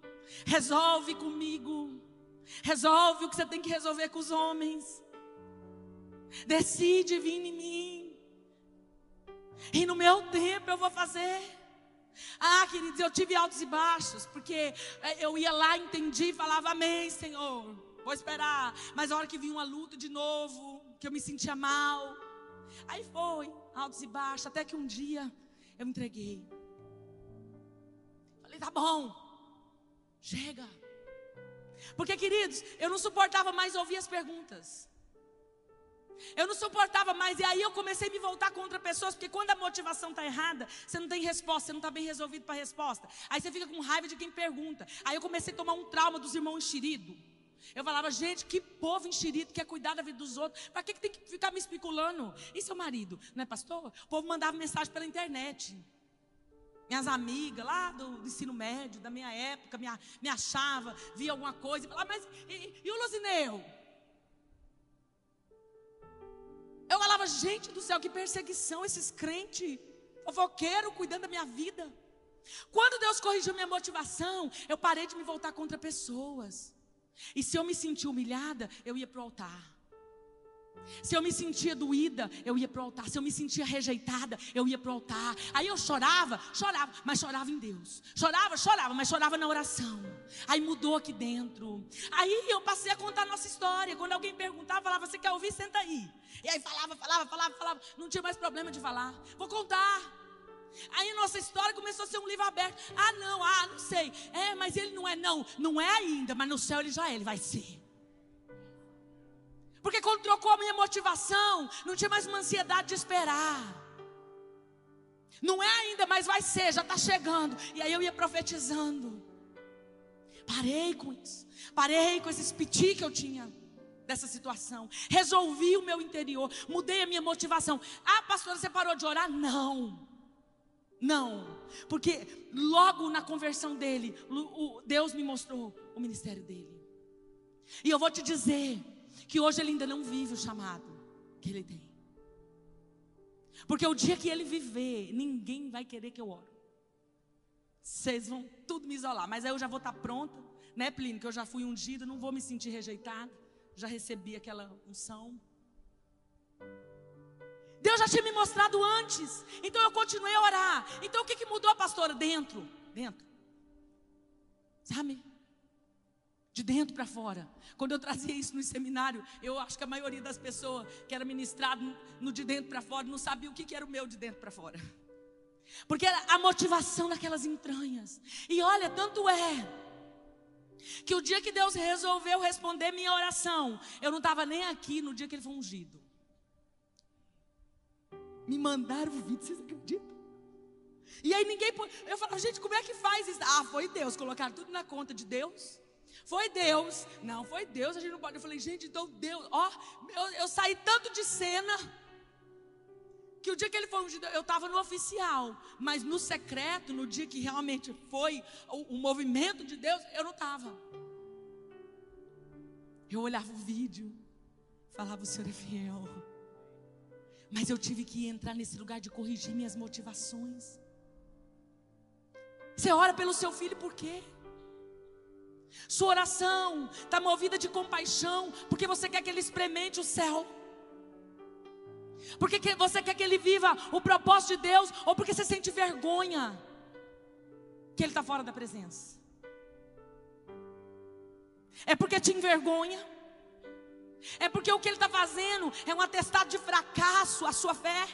[SPEAKER 1] Resolve comigo. Resolve o que você tem que resolver com os homens. Decide vir em mim. E no meu tempo eu vou fazer. Ah, queridos, eu tive altos e baixos, porque é, eu ia lá, entendi, falava amém, Senhor. Vou esperar. Mas a hora que vinha uma luta de novo, que eu me sentia mal, Aí foi, altos e baixos, até que um dia eu entreguei. Falei, tá bom, chega. Porque, queridos, eu não suportava mais ouvir as perguntas. Eu não suportava mais, e aí eu comecei a me voltar contra pessoas, porque quando a motivação está errada, você não tem resposta, você não está bem resolvido para a resposta. Aí você fica com raiva de quem pergunta. Aí eu comecei a tomar um trauma dos irmãos enxeridos. Eu falava, gente, que povo enxerido quer cuidar da vida dos outros. Para que, que tem que ficar me especulando? E seu marido, não é pastor? O povo mandava mensagem pela internet. Minhas amigas lá do, do ensino médio, da minha época, me, me achava, via alguma coisa e falava, mas e, e o Luzineu? Eu falava, gente do céu, que perseguição esses crentes, fofoqueiro cuidando da minha vida. Quando Deus corrigiu minha motivação, eu parei de me voltar contra pessoas. E se eu me sentia humilhada, eu ia para o altar. Se eu me sentia doída, eu ia para o altar. Se eu me sentia rejeitada, eu ia para o altar. Aí eu chorava, chorava, mas chorava em Deus. Chorava, chorava, mas chorava na oração. Aí mudou aqui dentro. Aí eu passei a contar a nossa história. Quando alguém perguntava, falava: Você quer ouvir? Senta aí. E aí falava, falava, falava, falava. Não tinha mais problema de falar. Vou contar. Aí nossa história começou a ser um livro aberto. Ah, não, ah, não sei. É, mas ele não é, não. Não é ainda, mas no céu ele já é, ele vai ser. Porque quando trocou a minha motivação, não tinha mais uma ansiedade de esperar. Não é ainda, mas vai ser, já está chegando. E aí eu ia profetizando. Parei com isso. Parei com esse piti que eu tinha dessa situação. Resolvi o meu interior. Mudei a minha motivação. Ah, pastora, você parou de orar? Não. Não, porque logo na conversão dele, Deus me mostrou o ministério dele. E eu vou te dizer que hoje ele ainda não vive o chamado que ele tem. Porque o dia que ele viver, ninguém vai querer que eu oro. Vocês vão tudo me isolar, mas aí eu já vou estar pronta, né, Plínio? Que eu já fui ungida, não vou me sentir rejeitada. Já recebi aquela unção. Deus já tinha me mostrado antes. Então eu continuei a orar. Então o que, que mudou, pastora? Dentro. Dentro. Sabe? De dentro para fora. Quando eu trazia isso no seminário, eu acho que a maioria das pessoas que era ministrado no, de dentro para fora não sabia o que, que era o meu de dentro para fora. Porque era a motivação daquelas entranhas. E olha, tanto é que o dia que Deus resolveu responder minha oração, eu não estava nem aqui no dia que ele foi ungido. Me mandaram o vídeo, vocês acreditam? E aí ninguém. Eu falava, gente, como é que faz isso? Ah, foi Deus. Colocaram tudo na conta de Deus. Foi Deus. Não, foi Deus. A gente não pode. Eu falei, gente, então Deus. Ó, eu, eu saí tanto de cena. Que o dia que ele foi ungido, eu estava no oficial. Mas no secreto, no dia que realmente foi o, o movimento de Deus, eu não estava. Eu olhava o vídeo. Falava, o Senhor é fiel. Mas eu tive que entrar nesse lugar de corrigir minhas motivações. Você ora pelo seu filho por quê? Sua oração está movida de compaixão, porque você quer que ele experimente o céu. Porque você quer que ele viva o propósito de Deus, ou porque você sente vergonha que ele está fora da presença. É porque te envergonha. É porque o que ele está fazendo é um atestado de fracasso à sua fé.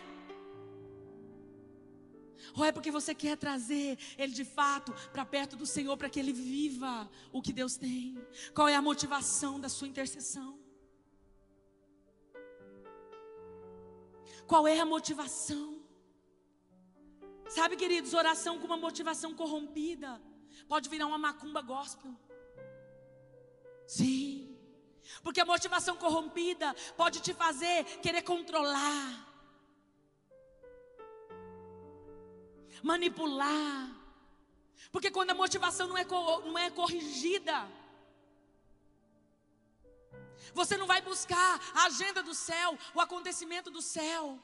[SPEAKER 1] Ou é porque você quer trazer ele de fato para perto do Senhor para que ele viva o que Deus tem? Qual é a motivação da sua intercessão? Qual é a motivação? Sabe, queridos, oração com uma motivação corrompida pode virar uma macumba gospel. Sim. Porque a motivação corrompida pode te fazer querer controlar, manipular. Porque quando a motivação não é, não é corrigida, você não vai buscar a agenda do céu, o acontecimento do céu.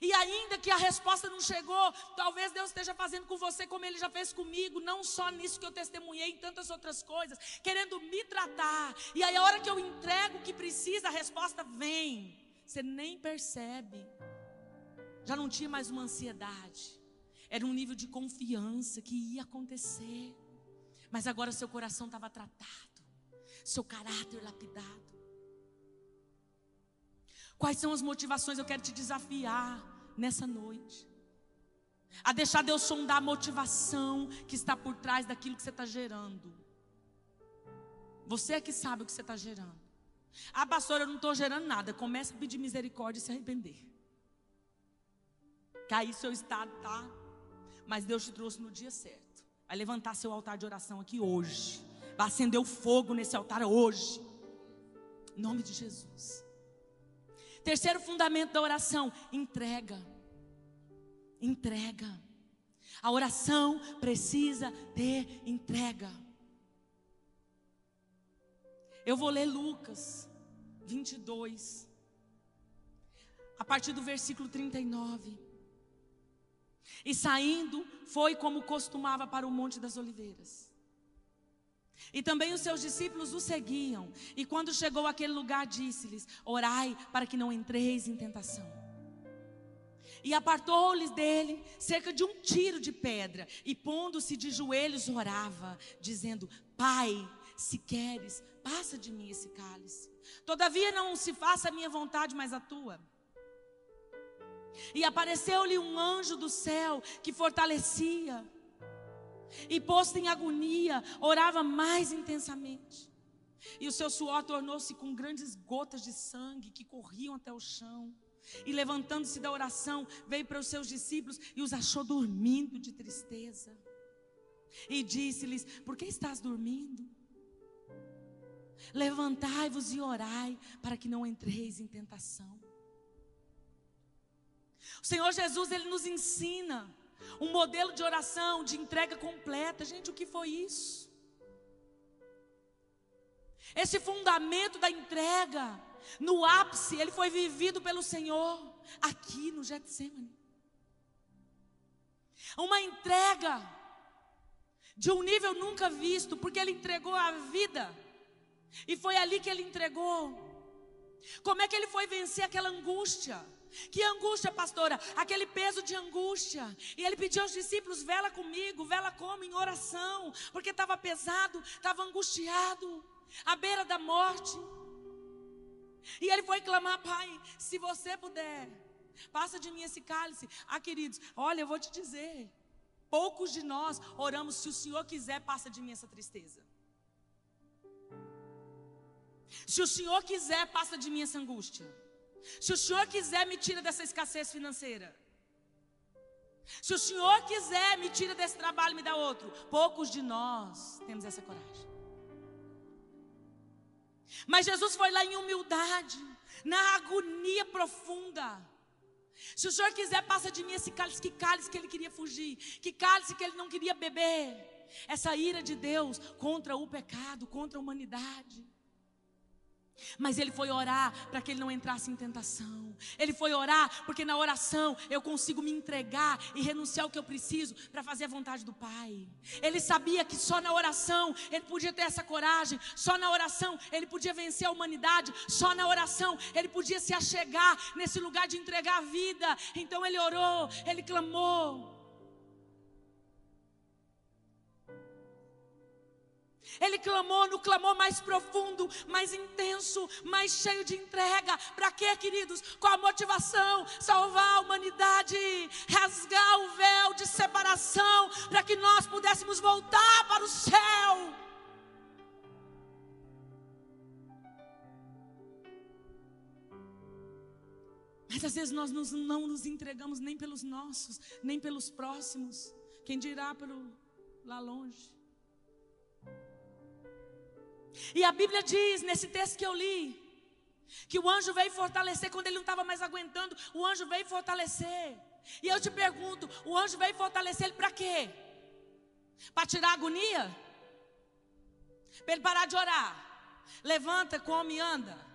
[SPEAKER 1] E ainda que a resposta não chegou, talvez Deus esteja fazendo com você como Ele já fez comigo, não só nisso que eu testemunhei, em tantas outras coisas, querendo me tratar. E aí, a hora que eu entrego o que precisa, a resposta vem. Você nem percebe. Já não tinha mais uma ansiedade, era um nível de confiança que ia acontecer. Mas agora seu coração estava tratado, seu caráter lapidado. Quais são as motivações? Eu quero te desafiar nessa noite. A deixar Deus sondar a motivação que está por trás daquilo que você está gerando. Você é que sabe o que você está gerando. Ah, pastor, eu não estou gerando nada. Começa a pedir misericórdia e se arrepender. Cair seu estado, tá? Mas Deus te trouxe no dia certo. Vai levantar seu altar de oração aqui hoje. Vai acender o fogo nesse altar hoje. Em nome de Jesus. Terceiro fundamento da oração: entrega. Entrega. A oração precisa ter entrega. Eu vou ler Lucas 22, a partir do versículo 39. E saindo, foi como costumava para o Monte das Oliveiras. E também os seus discípulos o seguiam. E quando chegou àquele lugar, disse-lhes: Orai para que não entreis em tentação. E apartou-lhes dele cerca de um tiro de pedra, e pondo-se de joelhos, orava, dizendo: Pai, se queres, passa de mim esse cálice. Todavia não se faça a minha vontade, mas a tua. E apareceu-lhe um anjo do céu que fortalecia e posto em agonia, orava mais intensamente. E o seu suor tornou-se com grandes gotas de sangue que corriam até o chão. E levantando-se da oração, veio para os seus discípulos e os achou dormindo de tristeza. E disse-lhes: Por que estás dormindo? Levantai-vos e orai, para que não entreis em tentação. O Senhor Jesus, Ele nos ensina um modelo de oração, de entrega completa. Gente, o que foi isso? Esse fundamento da entrega no ápice, ele foi vivido pelo Senhor aqui no Getsemane. Uma entrega de um nível nunca visto, porque ele entregou a vida. E foi ali que ele entregou. Como é que ele foi vencer aquela angústia? Que angústia, pastora? Aquele peso de angústia. E ele pediu aos discípulos: vela comigo, vela como em oração, porque estava pesado, estava angustiado, à beira da morte. E ele foi clamar: Pai, se você puder, passa de mim esse cálice. Ah, queridos, olha, eu vou te dizer. Poucos de nós oramos: se o Senhor quiser, passa de mim essa tristeza. Se o Senhor quiser, passa de mim essa angústia. Se o Senhor quiser, me tira dessa escassez financeira. Se o Senhor quiser, me tira desse trabalho e me dá outro. Poucos de nós temos essa coragem. Mas Jesus foi lá em humildade, na agonia profunda. Se o Senhor quiser, passa de mim esse cálice, que cálice que ele queria fugir, que cálice que ele não queria beber. Essa ira de Deus contra o pecado, contra a humanidade. Mas ele foi orar para que ele não entrasse em tentação. Ele foi orar porque na oração eu consigo me entregar e renunciar ao que eu preciso para fazer a vontade do Pai. Ele sabia que só na oração ele podia ter essa coragem, só na oração ele podia vencer a humanidade, só na oração ele podia se achegar nesse lugar de entregar a vida. Então ele orou, ele clamou. Ele clamou no clamor mais profundo, mais intenso, mais cheio de entrega. Para quê, queridos? Com a motivação, salvar a humanidade, rasgar o véu de separação, para que nós pudéssemos voltar para o céu. Mas às vezes nós não nos entregamos nem pelos nossos, nem pelos próximos. Quem dirá pelo lá longe? E a Bíblia diz, nesse texto que eu li, que o anjo veio fortalecer quando ele não estava mais aguentando, o anjo veio fortalecer. E eu te pergunto, o anjo veio fortalecer ele para quê? Para tirar a agonia? Para ele parar de orar. Levanta, come, anda.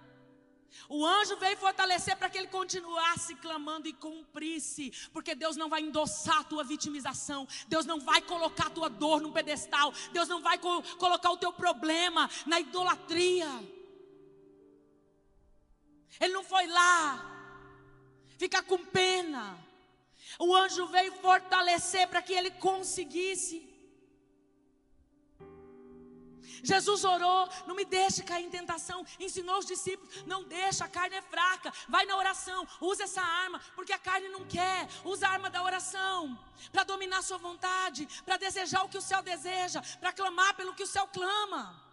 [SPEAKER 1] O anjo veio fortalecer para que ele continuasse clamando e cumprisse, porque Deus não vai endossar a tua vitimização, Deus não vai colocar a tua dor num pedestal, Deus não vai co colocar o teu problema na idolatria. Ele não foi lá ficar com pena. O anjo veio fortalecer para que ele conseguisse. Jesus orou, não me deixe cair em tentação. Ensinou os discípulos, não deixa, a carne é fraca. Vai na oração, usa essa arma, porque a carne não quer. Usa a arma da oração para dominar sua vontade, para desejar o que o céu deseja, para clamar pelo que o céu clama.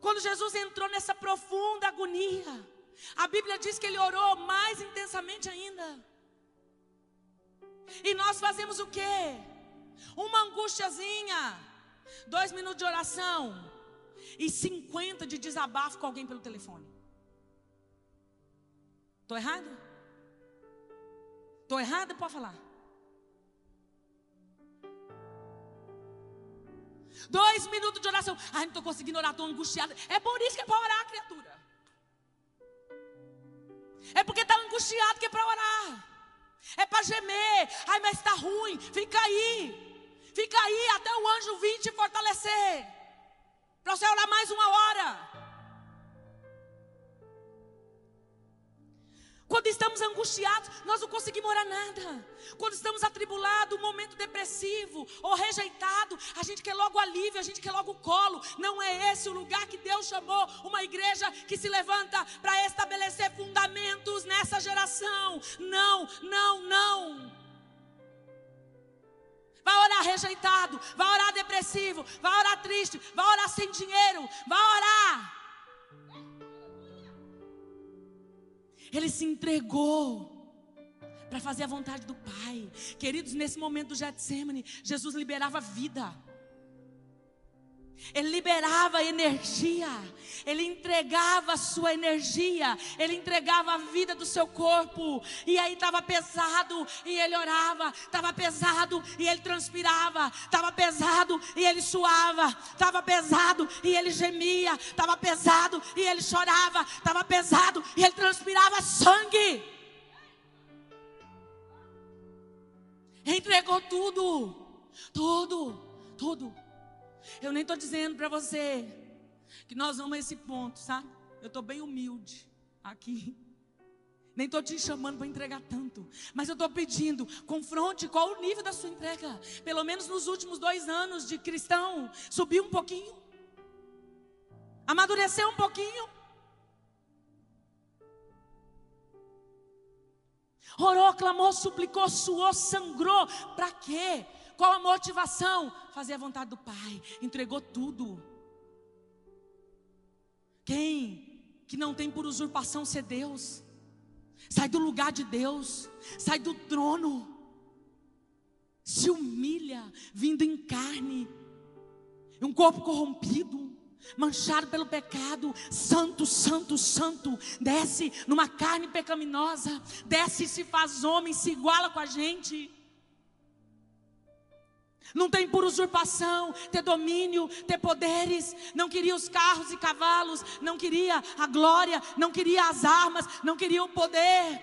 [SPEAKER 1] Quando Jesus entrou nessa profunda agonia, a Bíblia diz que ele orou mais intensamente ainda. E nós fazemos o quê? Uma angustiazinha dois minutos de oração e 50 de desabafo com alguém pelo telefone. Estou errada? Estou errada? Pode falar. Dois minutos de oração. Ai, não estou conseguindo orar, estou angustiada. É por isso que é para orar, criatura. É porque está angustiado que é para orar. É para gemer. Ai, mas está ruim. Fica aí. Fica aí até o anjo vir te fortalecer. Para você orar mais uma hora. Quando estamos angustiados, nós não conseguimos orar nada. Quando estamos atribulados, um momento depressivo ou rejeitado, a gente quer logo alívio, a gente quer logo colo. Não é esse o lugar que Deus chamou uma igreja que se levanta para estabelecer fundamentos nessa geração. Não, não, não. Vai orar rejeitado, vai orar depressivo, vai orar triste, vai orar sem dinheiro, vai orar. Ele se entregou para fazer a vontade do Pai. Queridos, nesse momento do Getsemane, Jesus liberava vida. Ele liberava energia, ele entregava a sua energia, ele entregava a vida do seu corpo. E aí estava pesado e ele orava, estava pesado e ele transpirava, estava pesado e ele suava, estava pesado e ele gemia, estava pesado e ele chorava, estava pesado e ele transpirava sangue. Entregou tudo, tudo, tudo. Eu nem estou dizendo para você que nós vamos a esse ponto, sabe? Eu estou bem humilde aqui. Nem estou te chamando para entregar tanto. Mas eu estou pedindo, confronte qual o nível da sua entrega. Pelo menos nos últimos dois anos de cristão, subiu um pouquinho. Amadureceu um pouquinho. Orou, clamou, suplicou, suou, sangrou. Para quê? Qual a motivação? Fazer a vontade do Pai. Entregou tudo. Quem que não tem por usurpação ser Deus? Sai do lugar de Deus, sai do trono, se humilha, vindo em carne, um corpo corrompido, manchado pelo pecado, santo, santo, santo, desce numa carne pecaminosa, desce e se faz homem, se iguala com a gente não tem por usurpação, ter domínio, ter poderes, não queria os carros e cavalos, não queria a glória, não queria as armas, não queria o poder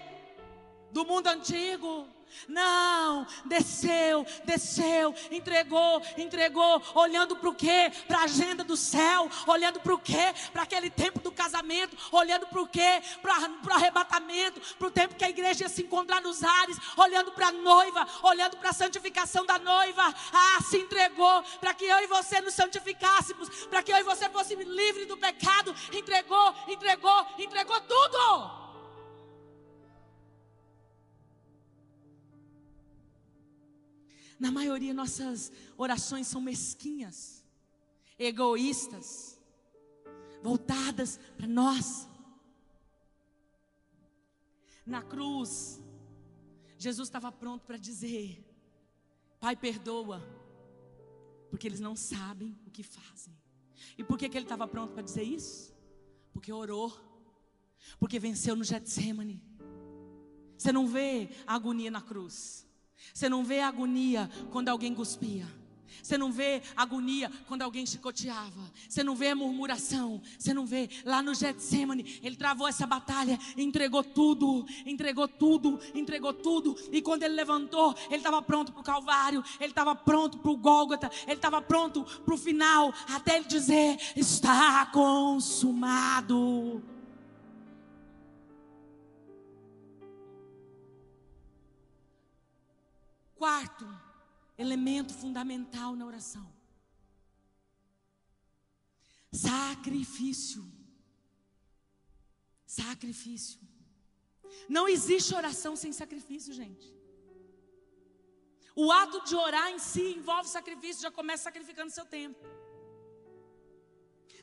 [SPEAKER 1] do mundo antigo. Não, desceu, desceu, entregou, entregou, olhando para o quê? Para a agenda do céu, olhando para o quê? Para aquele tempo do casamento, olhando para o quê? Para o arrebatamento, para o tempo que a igreja ia se encontrar nos ares, olhando para a noiva, olhando para a santificação da noiva. Ah, se entregou para que eu e você nos santificássemos, para que eu e você fosse livre do pecado. Entregou, entregou, entregou tudo. Na maioria, nossas orações são mesquinhas, egoístas, voltadas para nós. Na cruz, Jesus estava pronto para dizer: Pai, perdoa, porque eles não sabem o que fazem. E por que, que ele estava pronto para dizer isso? Porque orou, porque venceu no Getsemane. Você não vê a agonia na cruz. Você não vê agonia quando alguém cuspia. Você não vê agonia quando alguém chicoteava. Você não vê murmuração. Você não vê lá no Getsemane. Ele travou essa batalha, entregou tudo, entregou tudo, entregou tudo. E quando ele levantou, ele estava pronto para o Calvário. Ele estava pronto para o Gólgota. Ele estava pronto para o final. Até ele dizer: Está consumado. Quarto elemento fundamental na oração: sacrifício. Sacrifício. Não existe oração sem sacrifício, gente. O ato de orar em si envolve sacrifício, já começa sacrificando seu tempo.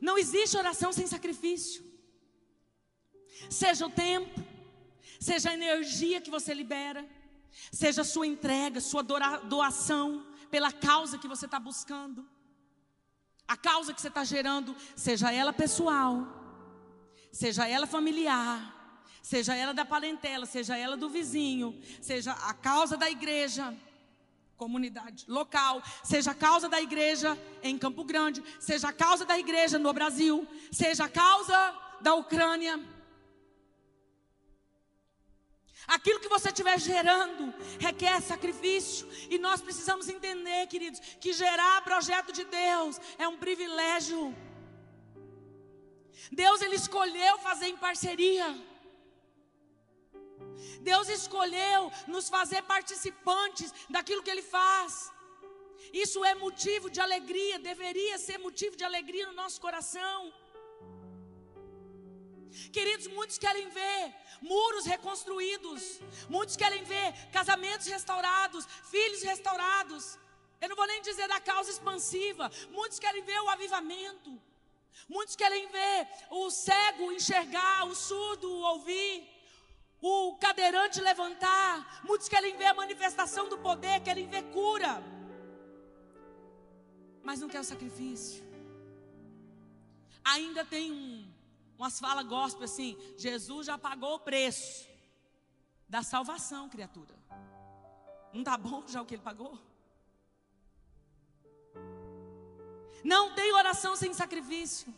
[SPEAKER 1] Não existe oração sem sacrifício. Seja o tempo, seja a energia que você libera, Seja sua entrega, sua doação pela causa que você está buscando. A causa que você está gerando, seja ela pessoal, seja ela familiar, seja ela da parentela, seja ela do vizinho, seja a causa da igreja, comunidade local, seja a causa da igreja em Campo Grande, seja a causa da igreja no Brasil, seja a causa da Ucrânia Aquilo que você estiver gerando requer sacrifício. E nós precisamos entender, queridos, que gerar projeto de Deus é um privilégio. Deus ele escolheu fazer em parceria. Deus escolheu nos fazer participantes daquilo que ele faz. Isso é motivo de alegria, deveria ser motivo de alegria no nosso coração. Queridos, muitos querem ver muros reconstruídos, muitos querem ver casamentos restaurados, filhos restaurados. Eu não vou nem dizer da causa expansiva, muitos querem ver o avivamento, muitos querem ver o cego enxergar, o surdo ouvir, o cadeirante levantar, muitos querem ver a manifestação do poder, querem ver cura, mas não quer o sacrifício. ainda tem um, umas falas gospel assim: Jesus já pagou o preço da salvação, criatura. Não tá bom já o que ele pagou? Não tem oração sem sacrifício.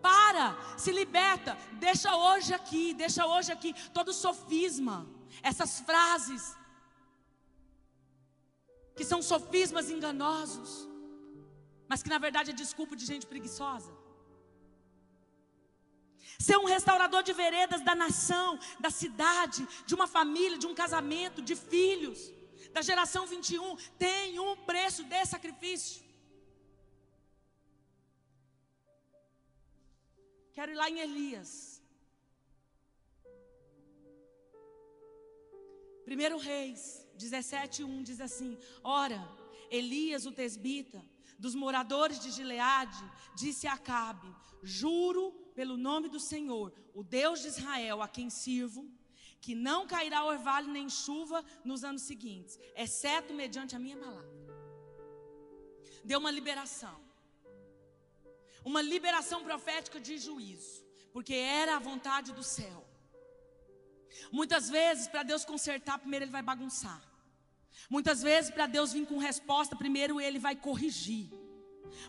[SPEAKER 1] Para, se liberta, deixa hoje aqui, deixa hoje aqui todo sofisma, essas frases que são sofismas enganosos, mas que na verdade é desculpa de gente preguiçosa. Ser um restaurador de veredas da nação, da cidade, de uma família, de um casamento, de filhos, da geração 21, tem um preço de sacrifício. Quero ir lá em Elias. Primeiro Reis 17:1 diz assim: Ora, Elias o tesbita, dos moradores de Gileade, disse a Acabe: Juro pelo nome do Senhor, o Deus de Israel, a quem sirvo, que não cairá orvalho nem chuva nos anos seguintes, exceto mediante a minha palavra. Deu uma liberação. Uma liberação profética de juízo, porque era a vontade do céu. Muitas vezes, para Deus consertar, primeiro ele vai bagunçar. Muitas vezes, para Deus vir com resposta, primeiro ele vai corrigir.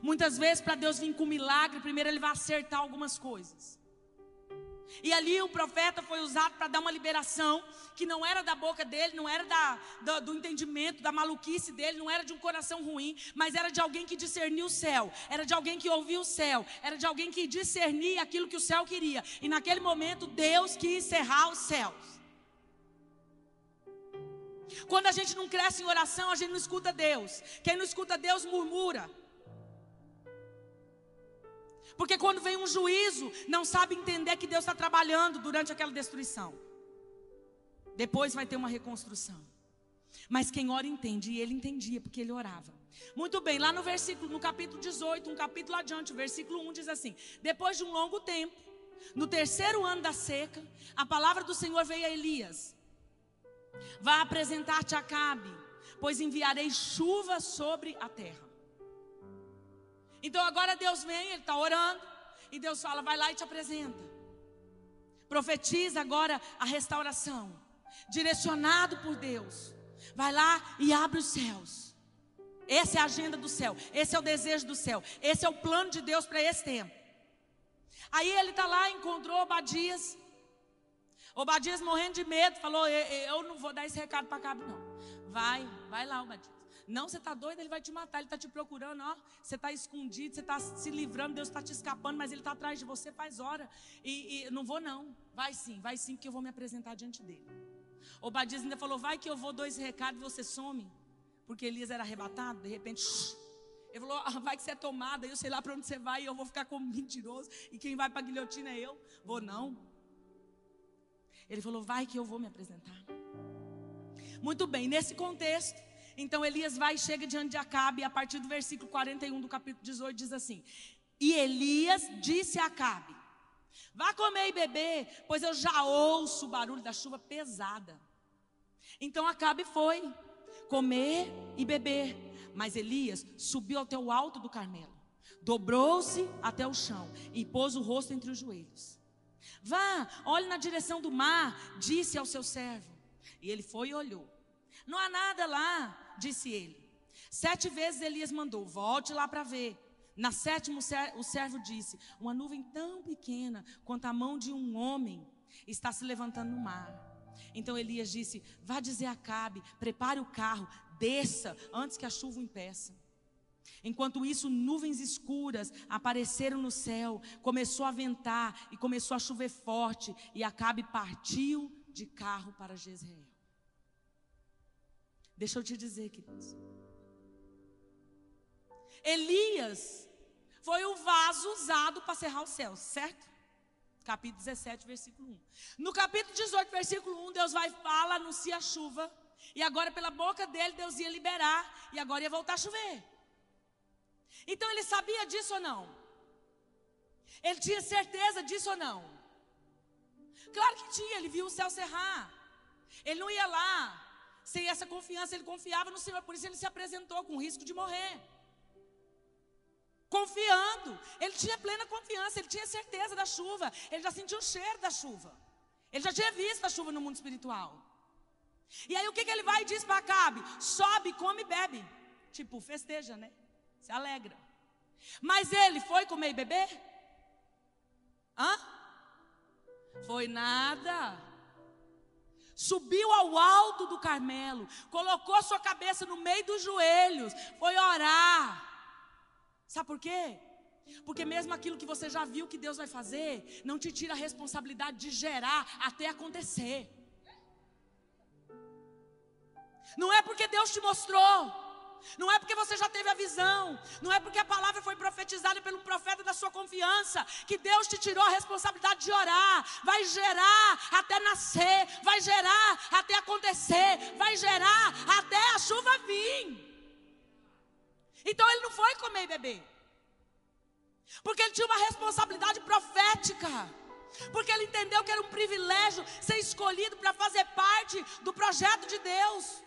[SPEAKER 1] Muitas vezes, para Deus vir com milagre, primeiro ele vai acertar algumas coisas. E ali o profeta foi usado para dar uma liberação que não era da boca dele, não era da, do, entendimento, da maluquice dele, não era de um coração ruim, mas era de alguém que discernia o céu, era de alguém que ouvia o céu, era de alguém que discernia aquilo que o céu queria. E naquele momento Deus quis cerrar os céus. Quando a gente não cresce em oração, a gente não escuta Deus. Quem não escuta Deus murmura. Porque quando vem um juízo, não sabe entender que Deus está trabalhando durante aquela destruição. Depois vai ter uma reconstrução. Mas quem ora entende, e ele entendia, porque ele orava. Muito bem, lá no versículo, no capítulo 18, um capítulo adiante, o versículo 1 diz assim: Depois de um longo tempo, no terceiro ano da seca, a palavra do Senhor veio a Elias: Vá apresentar-te a Cabe, pois enviarei chuva sobre a terra. Então agora Deus vem, ele está orando, e Deus fala: vai lá e te apresenta. Profetiza agora a restauração, direcionado por Deus. Vai lá e abre os céus. Essa é a agenda do céu, esse é o desejo do céu, esse é o plano de Deus para esse tempo. Aí ele está lá, encontrou Obadias. Obadias morrendo de medo, falou: Eu não vou dar esse recado para cá, não. Vai, vai lá, Obadias. Não, você está doido, ele vai te matar, ele está te procurando, ó. Você está escondido, você está se livrando, Deus está te escapando, mas ele está atrás de você faz hora. E, e, não vou, não. Vai sim, vai sim, porque eu vou me apresentar diante dele. Obadias ainda falou: vai que eu vou, dois recados e você some. Porque Elias era arrebatado, de repente, ele falou: ah, vai que você é tomada, eu sei lá para onde você vai, e eu vou ficar como mentiroso, e quem vai para a guilhotina é eu. Vou não. Ele falou: vai que eu vou me apresentar. Muito bem, nesse contexto, então Elias vai e chega diante de Acabe, e a partir do versículo 41 do capítulo 18 diz assim: E Elias disse a Acabe: Vá comer e beber, pois eu já ouço o barulho da chuva pesada. Então Acabe foi comer e beber, mas Elias subiu até o alto do Carmelo, dobrou-se até o chão e pôs o rosto entre os joelhos. Vá, olhe na direção do mar, disse ao seu servo. E ele foi e olhou. Não há nada lá, disse ele. Sete vezes Elias mandou: volte lá para ver. Na sétima, o servo disse: Uma nuvem tão pequena quanto a mão de um homem está se levantando no mar. Então Elias disse: Vá dizer a Cabe, prepare o carro, desça antes que a chuva o impeça. Enquanto isso, nuvens escuras apareceram no céu, começou a ventar e começou a chover forte, e Acabe partiu de carro para Jezreel. Deixa eu te dizer, queridos. Elias foi o vaso usado para cerrar os céus, certo? Capítulo 17, versículo 1. No capítulo 18, versículo 1, Deus vai falar, anuncia a chuva. E agora, pela boca dele, Deus ia liberar. E agora ia voltar a chover. Então, ele sabia disso ou não? Ele tinha certeza disso ou não? Claro que tinha, ele viu o céu cerrar. Ele não ia lá sem essa confiança, ele confiava no Senhor, por isso ele se apresentou com risco de morrer. confiando. Ele tinha plena confiança, ele tinha certeza da chuva, ele já sentiu o cheiro da chuva. Ele já tinha visto a chuva no mundo espiritual. E aí o que, que ele vai e diz para Acabe? Sobe, come e bebe. Tipo, festeja, né? Se alegra. Mas ele foi comer e beber? Hã? Foi nada. Subiu ao alto do Carmelo, colocou sua cabeça no meio dos joelhos, foi orar. Sabe por quê? Porque mesmo aquilo que você já viu que Deus vai fazer, não te tira a responsabilidade de gerar até acontecer. Não é porque Deus te mostrou, não é porque você já teve a visão, não é porque a palavra foi profetizada pelo profeta da sua confiança, que Deus te tirou a responsabilidade de orar. Vai gerar até nascer, vai gerar até acontecer, vai gerar até a chuva vir. Então ele não foi comer e beber, porque ele tinha uma responsabilidade profética. Porque ele entendeu que era um privilégio ser escolhido para fazer parte do projeto de Deus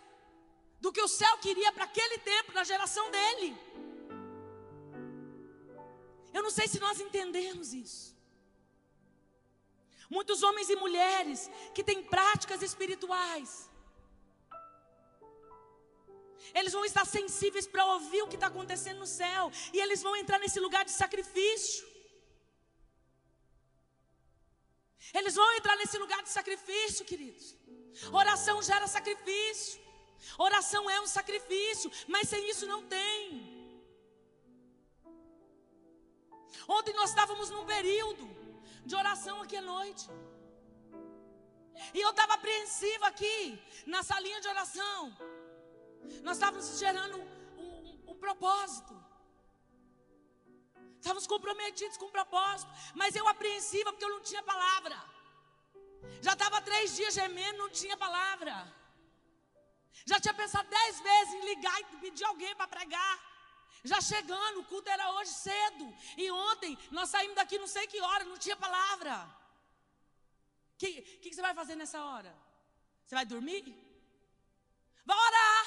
[SPEAKER 1] do que o céu queria para aquele tempo, na geração dele. Eu não sei se nós entendemos isso. Muitos homens e mulheres que têm práticas espirituais, eles vão estar sensíveis para ouvir o que está acontecendo no céu, e eles vão entrar nesse lugar de sacrifício. Eles vão entrar nesse lugar de sacrifício, queridos. Oração gera sacrifício. Oração é um sacrifício, mas sem isso não tem. Ontem nós estávamos num período de oração aqui à noite. E eu estava apreensiva aqui, na salinha de oração. Nós estávamos gerando um, um, um propósito. Estávamos comprometidos com um propósito. Mas eu apreensiva porque eu não tinha palavra. Já estava três dias gemendo, não tinha palavra. Já tinha pensado dez vezes em ligar e pedir alguém para pregar. Já chegando, o culto era hoje cedo. E ontem nós saímos daqui não sei que hora, não tinha palavra. O que, que, que você vai fazer nessa hora? Você vai dormir? Vai orar.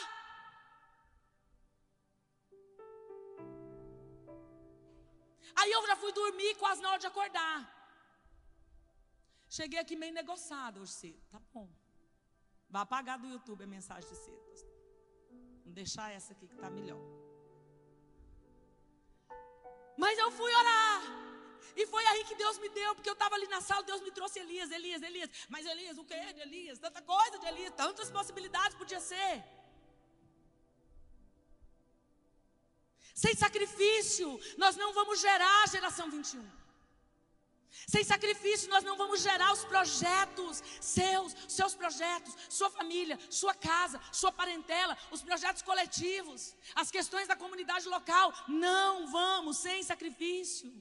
[SPEAKER 1] Aí eu já fui dormir quase na hora de acordar. Cheguei aqui meio negociado hoje cedo. Tá bom. Vai apagar do YouTube a mensagem de cedo. Vamos deixar essa aqui que está melhor. Mas eu fui orar. E foi aí que Deus me deu, porque eu estava ali na sala, Deus me trouxe Elias, Elias, Elias. Mas Elias, o que de Elias? Tanta coisa de Elias, tantas possibilidades podia ser. Sem sacrifício, nós não vamos gerar a geração 21. Sem sacrifício, nós não vamos gerar os projetos seus, seus projetos, sua família, sua casa, sua parentela, os projetos coletivos, as questões da comunidade local. Não vamos sem sacrifício.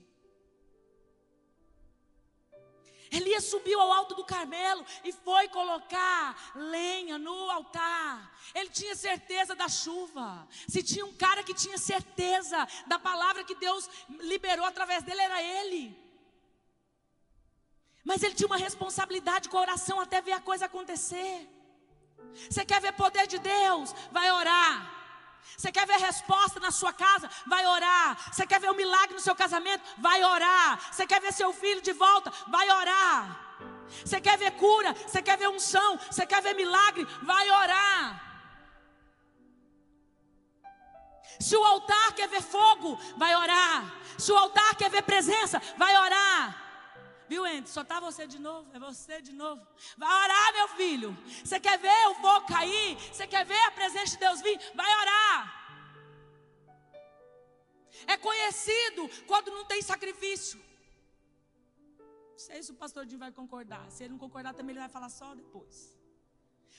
[SPEAKER 1] Elias subiu ao alto do Carmelo e foi colocar lenha no altar. Ele tinha certeza da chuva. Se tinha um cara que tinha certeza da palavra que Deus liberou através dele, era ele. Mas ele tinha uma responsabilidade com a oração até ver a coisa acontecer. Você quer ver poder de Deus? Vai orar. Você quer ver resposta na sua casa? Vai orar. Você quer ver um milagre no seu casamento? Vai orar. Você quer ver seu filho de volta? Vai orar. Você quer ver cura? Você quer ver unção? Você quer ver milagre? Vai orar. Se o altar quer ver fogo, vai orar. Se o altar quer ver presença, vai orar. Viu, Ente? Só tá você de novo, é você de novo. Vai orar, meu filho. Você quer ver o fogo cair? Você quer ver a presença de Deus vir? Vai orar. É conhecido quando não tem sacrifício. Não sei se o pastor Dinho vai concordar. Se ele não concordar, também ele vai falar só depois.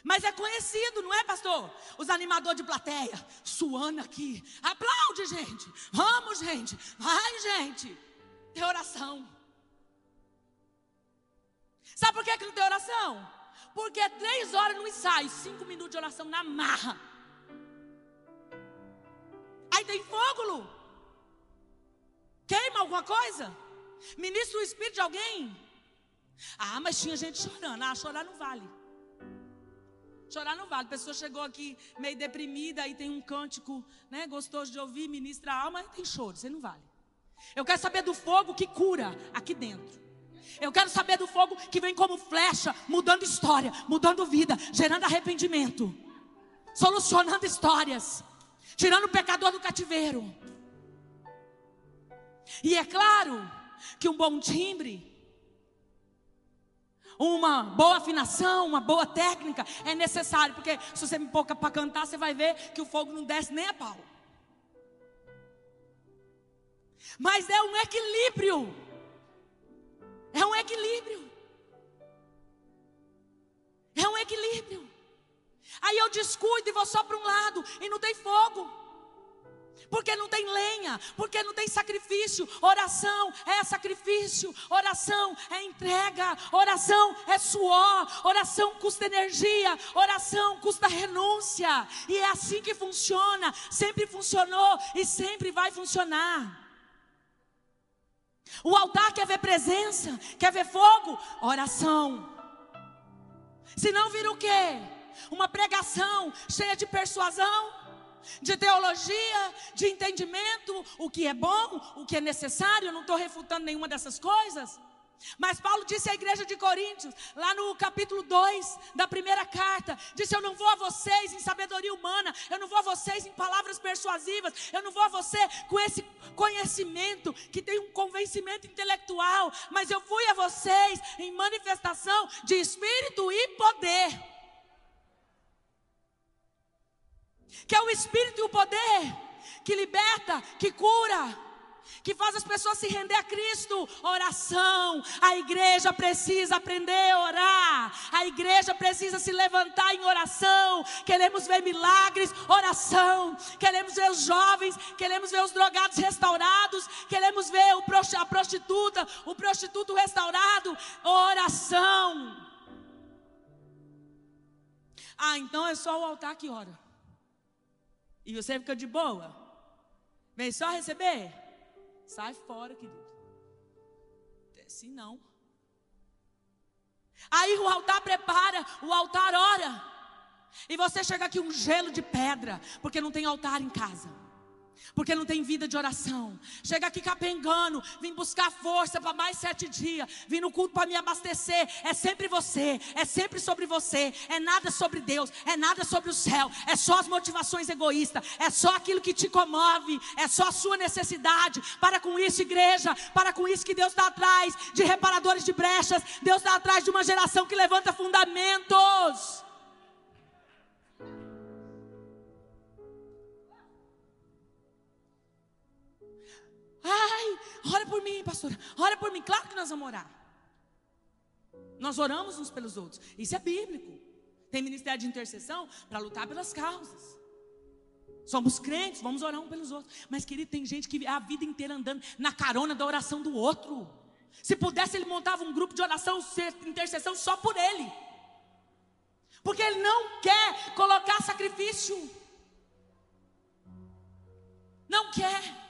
[SPEAKER 1] Mas é conhecido, não é, pastor? Os animadores de plateia, suando aqui. Aplaude, gente. Vamos, gente. Vai, gente. Tem oração. Sabe por que, que não tem oração? Porque três horas no ensaio, cinco minutos de oração na marra. Aí tem fogo. Queima alguma coisa? Ministra o espírito de alguém? Ah, mas tinha gente chorando. Ah, chorar não vale. Chorar não vale. A pessoa chegou aqui meio deprimida, aí tem um cântico, né, gostoso de ouvir, ministra a alma, aí tem choro. Você não vale. Eu quero saber do fogo que cura aqui dentro. Eu quero saber do fogo que vem como flecha, mudando história, mudando vida, gerando arrependimento, solucionando histórias, tirando o pecador do cativeiro. E é claro que um bom timbre, uma boa afinação, uma boa técnica é necessário, porque se você me pôr para cantar, você vai ver que o fogo não desce nem a pau. Mas é um equilíbrio. É um equilíbrio. É um equilíbrio. Aí eu descuido e vou só para um lado e não tem fogo. Porque não tem lenha, porque não tem sacrifício. Oração é sacrifício, oração é entrega, oração é suor, oração custa energia, oração custa renúncia. E é assim que funciona, sempre funcionou e sempre vai funcionar. O altar quer ver presença, quer ver fogo, oração. Se não vira o quê? Uma pregação cheia de persuasão, de teologia, de entendimento, o que é bom, o que é necessário, eu não estou refutando nenhuma dessas coisas. Mas Paulo disse à igreja de Coríntios, lá no capítulo 2 da primeira carta: disse: Eu não vou a vocês em sabedoria humana, eu não vou a vocês em palavras persuasivas, eu não vou a você com esse conhecimento que tem um convencimento intelectual, mas eu fui a vocês em manifestação de espírito e poder. Que é o espírito e o poder que liberta, que cura que faz as pessoas se render a Cristo. Oração. A igreja precisa aprender a orar. A igreja precisa se levantar em oração. Queremos ver milagres, oração. Queremos ver os jovens, queremos ver os drogados restaurados, queremos ver a prostituta, o prostituto restaurado. Oração. Ah, então é só o altar que ora. E você fica de boa? Vem só receber? Sai fora, querido. Desce não. Aí o altar prepara, o altar ora. E você chega aqui um gelo de pedra, porque não tem altar em casa porque não tem vida de oração. Chega aqui capengando, vim buscar força para mais sete dias, vim no culto para me abastecer. É sempre você, é sempre sobre você, é nada sobre Deus, é nada sobre o céu, é só as motivações egoístas, é só aquilo que te comove, é só a sua necessidade. Para com isso, igreja, para com isso que Deus está atrás de reparadores de brechas, Deus está atrás de uma geração que levanta fundamentos. Ai, ora por mim, pastora. Ora por mim. Claro que nós vamos orar. Nós oramos uns pelos outros. Isso é bíblico. Tem ministério de intercessão para lutar pelas causas. Somos crentes, vamos orar um pelos outros. Mas, querido, tem gente que a vida inteira andando na carona da oração do outro. Se pudesse, ele montava um grupo de oração, intercessão só por ele. Porque ele não quer colocar sacrifício. Não quer.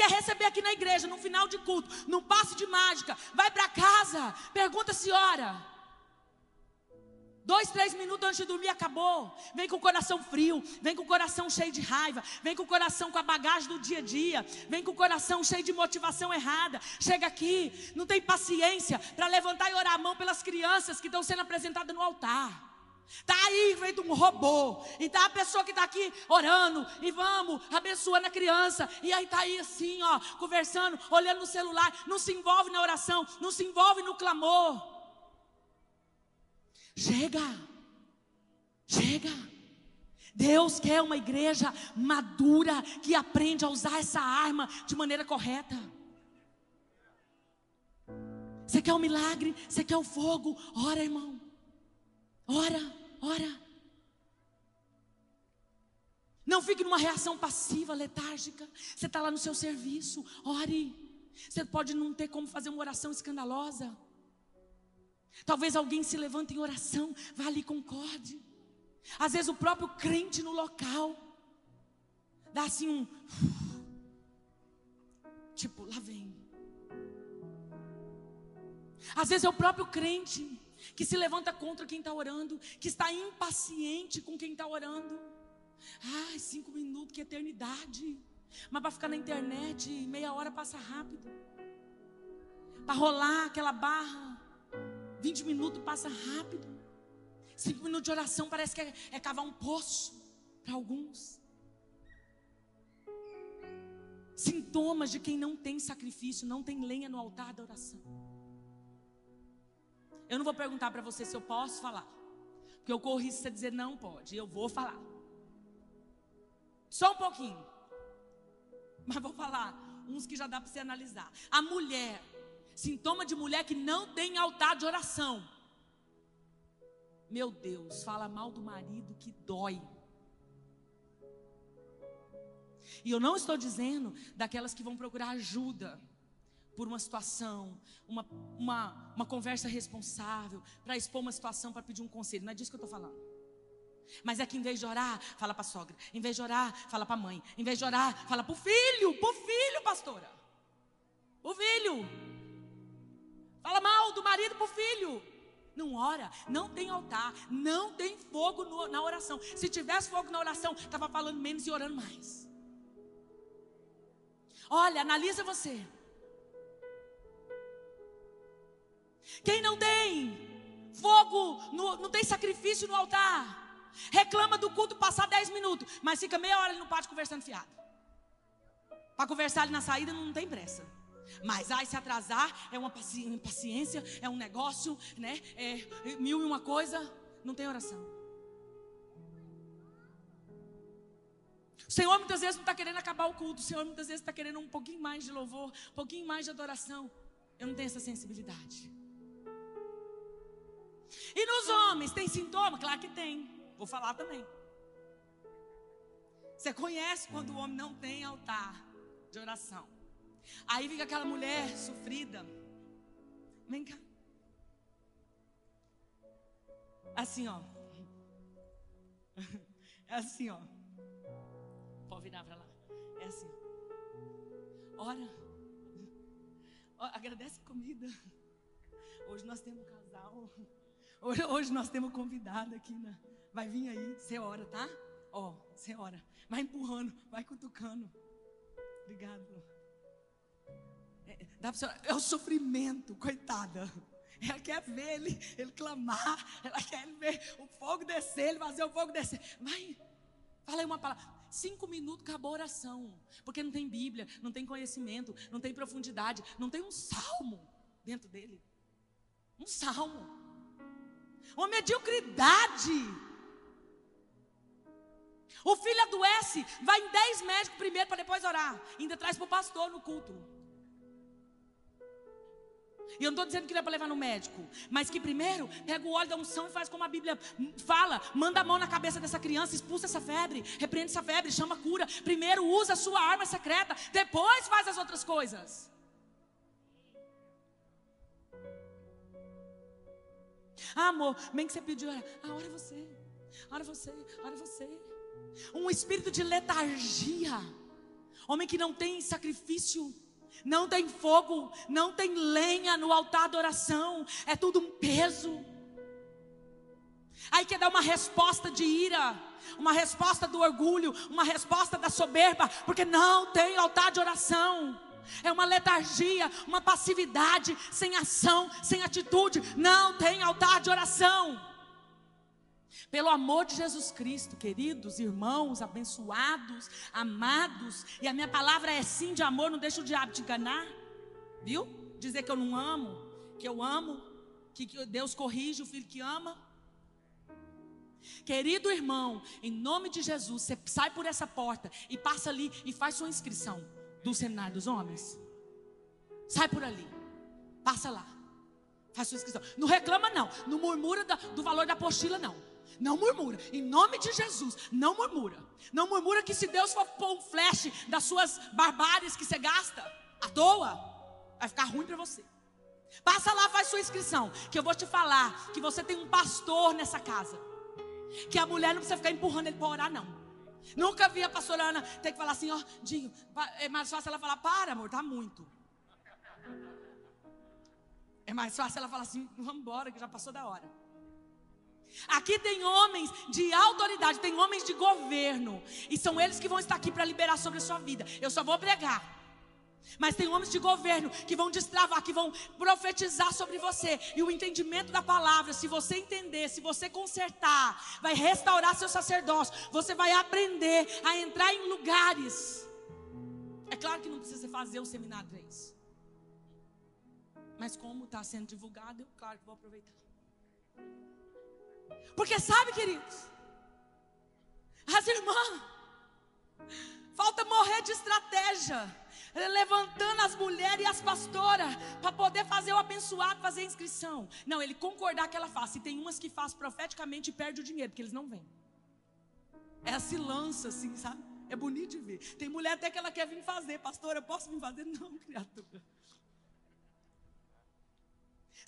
[SPEAKER 1] Quer receber aqui na igreja, no final de culto, num passe de mágica, vai para casa, pergunta se ora. Dois, três minutos antes de dormir acabou. Vem com o coração frio, vem com o coração cheio de raiva, vem com o coração com a bagagem do dia a dia, vem com o coração cheio de motivação errada. Chega aqui, não tem paciência para levantar e orar a mão pelas crianças que estão sendo apresentadas no altar. Está aí feito um robô. E está a pessoa que está aqui orando. E vamos, abençoando a criança. E aí está aí assim, ó, conversando, olhando no celular. Não se envolve na oração. Não se envolve no clamor. Chega. Chega. Deus quer uma igreja madura que aprende a usar essa arma de maneira correta. Você quer o um milagre? Você quer o fogo? Ora, irmão. Ora ora. Não fique numa reação passiva, letárgica. Você está lá no seu serviço, ore. Você pode não ter como fazer uma oração escandalosa. Talvez alguém se levante em oração, vá ali e concorde. Às vezes o próprio crente no local dá assim um. Tipo, lá vem. Às vezes é o próprio crente que se levanta contra quem está orando, que está impaciente com quem está orando. Ai, cinco minutos, que eternidade. Mas para ficar na internet, meia hora passa rápido. Para rolar aquela barra, 20 minutos passa rápido. Cinco minutos de oração parece que é, é cavar um poço para alguns. Sintomas de quem não tem sacrifício, não tem lenha no altar da oração. Eu não vou perguntar para você se eu posso falar, porque eu corro risco de você dizer não pode, eu vou falar. Só um pouquinho. Mas vou falar uns que já dá para você analisar. A mulher, sintoma de mulher que não tem altar de oração. Meu Deus, fala mal do marido que dói. E eu não estou dizendo daquelas que vão procurar ajuda por uma situação, uma, uma, uma conversa responsável, para expor uma situação, para pedir um conselho. Não é disso que eu estou falando. Mas é que em vez de orar, fala para a sogra. Em vez de orar, fala para a mãe. Em vez de orar, fala para o filho. Para o filho, pastora. O filho. Fala mal do marido para o filho. Não ora, não tem altar, não tem fogo no, na oração. Se tivesse fogo na oração, estava falando menos e orando mais. Olha, analisa você. Quem não tem fogo, no, não tem sacrifício no altar, reclama do culto passar 10 minutos, mas fica meia hora ali no pátio conversando fiado. Para conversar ali na saída não tem pressa. Mas ai, se atrasar é uma paciência, é um negócio, né? É mil e uma coisa, não tem oração. O Senhor muitas vezes não está querendo acabar o culto, o Senhor muitas vezes está querendo um pouquinho mais de louvor, um pouquinho mais de adoração. Eu não tenho essa sensibilidade. E nos homens, tem sintoma? Claro que tem. Vou falar também. Você conhece quando o homem não tem altar de oração. Aí fica aquela mulher sofrida. Vem cá. Assim, ó. É assim, ó. Pode virar para lá. É assim. Ora. Agradece comida. Hoje nós temos um casal. Hoje, hoje nós temos convidado aqui na, Vai vir aí, você ora, tá? Ó, você ora. Vai empurrando, vai cutucando. Obrigado. É, dá pra é o sofrimento, coitada. Ela quer ver ele, ele clamar. Ela quer ver o fogo descer, ele fazer o fogo descer. Vai, fala aí uma palavra. Cinco minutos acabou a oração. Porque não tem Bíblia, não tem conhecimento, não tem profundidade, não tem um salmo dentro dele. Um salmo. Uma mediocridade. O filho adoece, vai em dez médicos primeiro para depois orar. Ainda traz para o pastor no culto. E eu não estou dizendo que não é para levar no médico, mas que primeiro pega o óleo da unção e faz como a Bíblia fala: manda a mão na cabeça dessa criança, expulsa essa febre, repreende essa febre, chama cura. Primeiro usa a sua arma secreta, depois faz as outras coisas. Ah, amor, bem que você pediu, ah, ora você, ora você, ora você um espírito de letargia. Homem que não tem sacrifício, não tem fogo, não tem lenha no altar da oração, é tudo um peso. Aí quer dar uma resposta de ira, uma resposta do orgulho, uma resposta da soberba, porque não tem altar de oração. É uma letargia, uma passividade, sem ação, sem atitude, não tem altar de oração. Pelo amor de Jesus Cristo, queridos irmãos, abençoados, amados, e a minha palavra é sim de amor, não deixa o diabo te enganar, viu? Dizer que eu não amo, que eu amo, que Deus corrige o filho que ama. Querido irmão, em nome de Jesus, você sai por essa porta e passa ali e faz sua inscrição do seminário dos homens. Sai por ali, passa lá, faz sua inscrição. Não reclama, não, não murmura do valor da apostila, não. Não murmura. Em nome de Jesus, não murmura. Não murmura que se Deus for pôr um flash das suas barbáries que você gasta à toa, vai ficar ruim para você. Passa lá, faz sua inscrição. Que eu vou te falar que você tem um pastor nessa casa. Que a mulher não precisa ficar empurrando ele para orar, não. Nunca vi a pastora Ana ter que falar assim, ó, oh, Dinho, é mais fácil ela falar, para, amor, tá muito. É mais fácil ela falar assim, vamos embora, que já passou da hora. Aqui tem homens de autoridade, tem homens de governo, e são eles que vão estar aqui para liberar sobre a sua vida. Eu só vou pregar. Mas tem homens de governo que vão destravar, que vão profetizar sobre você. E o entendimento da palavra, se você entender, se você consertar, vai restaurar seu sacerdócio. Você vai aprender a entrar em lugares. É claro que não precisa fazer o seminário 3. Mas como está sendo divulgado, eu claro que vou aproveitar. Porque sabe, queridos, as irmãs, falta morrer de estratégia levantando as mulheres e as pastoras para poder fazer o abençoado, fazer a inscrição. Não, ele concordar que ela faça. E tem umas que faz profeticamente e perde o dinheiro, porque eles não vêm. Ela se lança assim, sabe? É bonito de ver. Tem mulher até que ela quer vir fazer. Pastora, eu posso vir fazer? Não, criatura.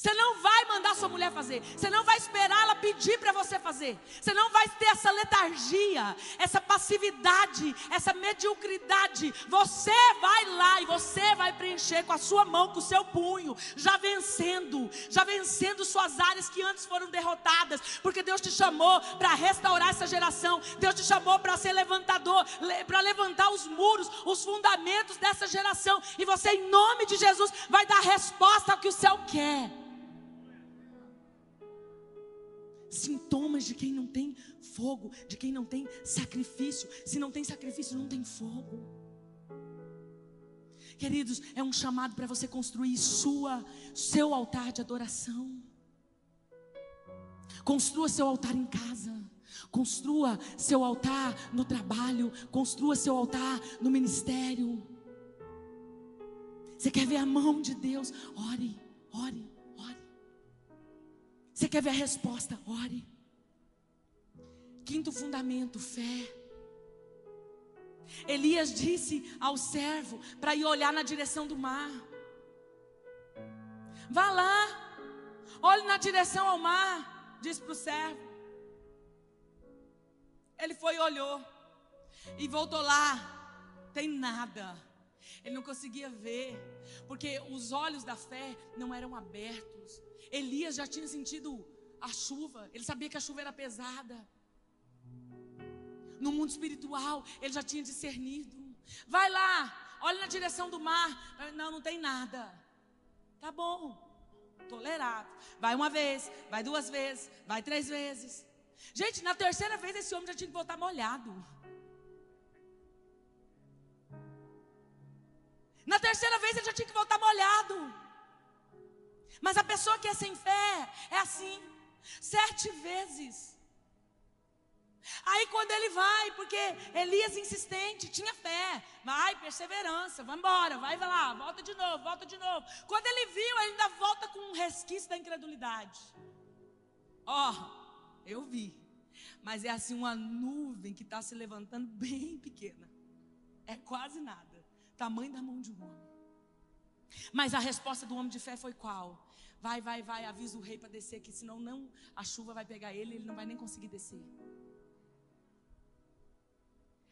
[SPEAKER 1] Você não vai mandar sua mulher fazer. Você não vai esperar ela pedir para você fazer. Você não vai ter essa letargia, essa passividade, essa mediocridade. Você vai lá e você vai preencher com a sua mão, com o seu punho, já vencendo, já vencendo suas áreas que antes foram derrotadas, porque Deus te chamou para restaurar essa geração. Deus te chamou para ser levantador, para levantar os muros, os fundamentos dessa geração. E você, em nome de Jesus, vai dar resposta ao que o céu quer. Sintomas de quem não tem fogo, de quem não tem sacrifício. Se não tem sacrifício, não tem fogo. Queridos, é um chamado para você construir sua, seu altar de adoração. Construa seu altar em casa. Construa seu altar no trabalho. Construa seu altar no ministério. Você quer ver a mão de Deus? Ore, ore. Você quer ver a resposta? Ore. Quinto fundamento, fé. Elias disse ao servo para ir olhar na direção do mar. Vá lá, olhe na direção ao mar, disse para o servo. Ele foi e olhou, e voltou lá, tem nada. Ele não conseguia ver, porque os olhos da fé não eram abertos. Elias já tinha sentido a chuva, ele sabia que a chuva era pesada. No mundo espiritual, ele já tinha discernido. Vai lá, olha na direção do mar. Não, não tem nada. Tá bom, tolerado. Vai uma vez, vai duas vezes, vai três vezes. Gente, na terceira vez esse homem já tinha que voltar molhado. Na terceira vez ele já tinha que voltar molhado. Mas a pessoa que é sem fé é assim, sete vezes. Aí quando ele vai, porque Elias insistente, tinha fé, vai, perseverança, vai embora, vai, lá, volta de novo, volta de novo. Quando ele viu, ele ainda volta com um resquício da incredulidade. Ó, oh, eu vi, mas é assim uma nuvem que está se levantando bem pequena, é quase nada, tamanho da mão de um homem. Mas a resposta do homem de fé foi qual? Vai, vai, vai, avisa o rei para descer, que senão não, a chuva vai pegar ele, ele não vai nem conseguir descer.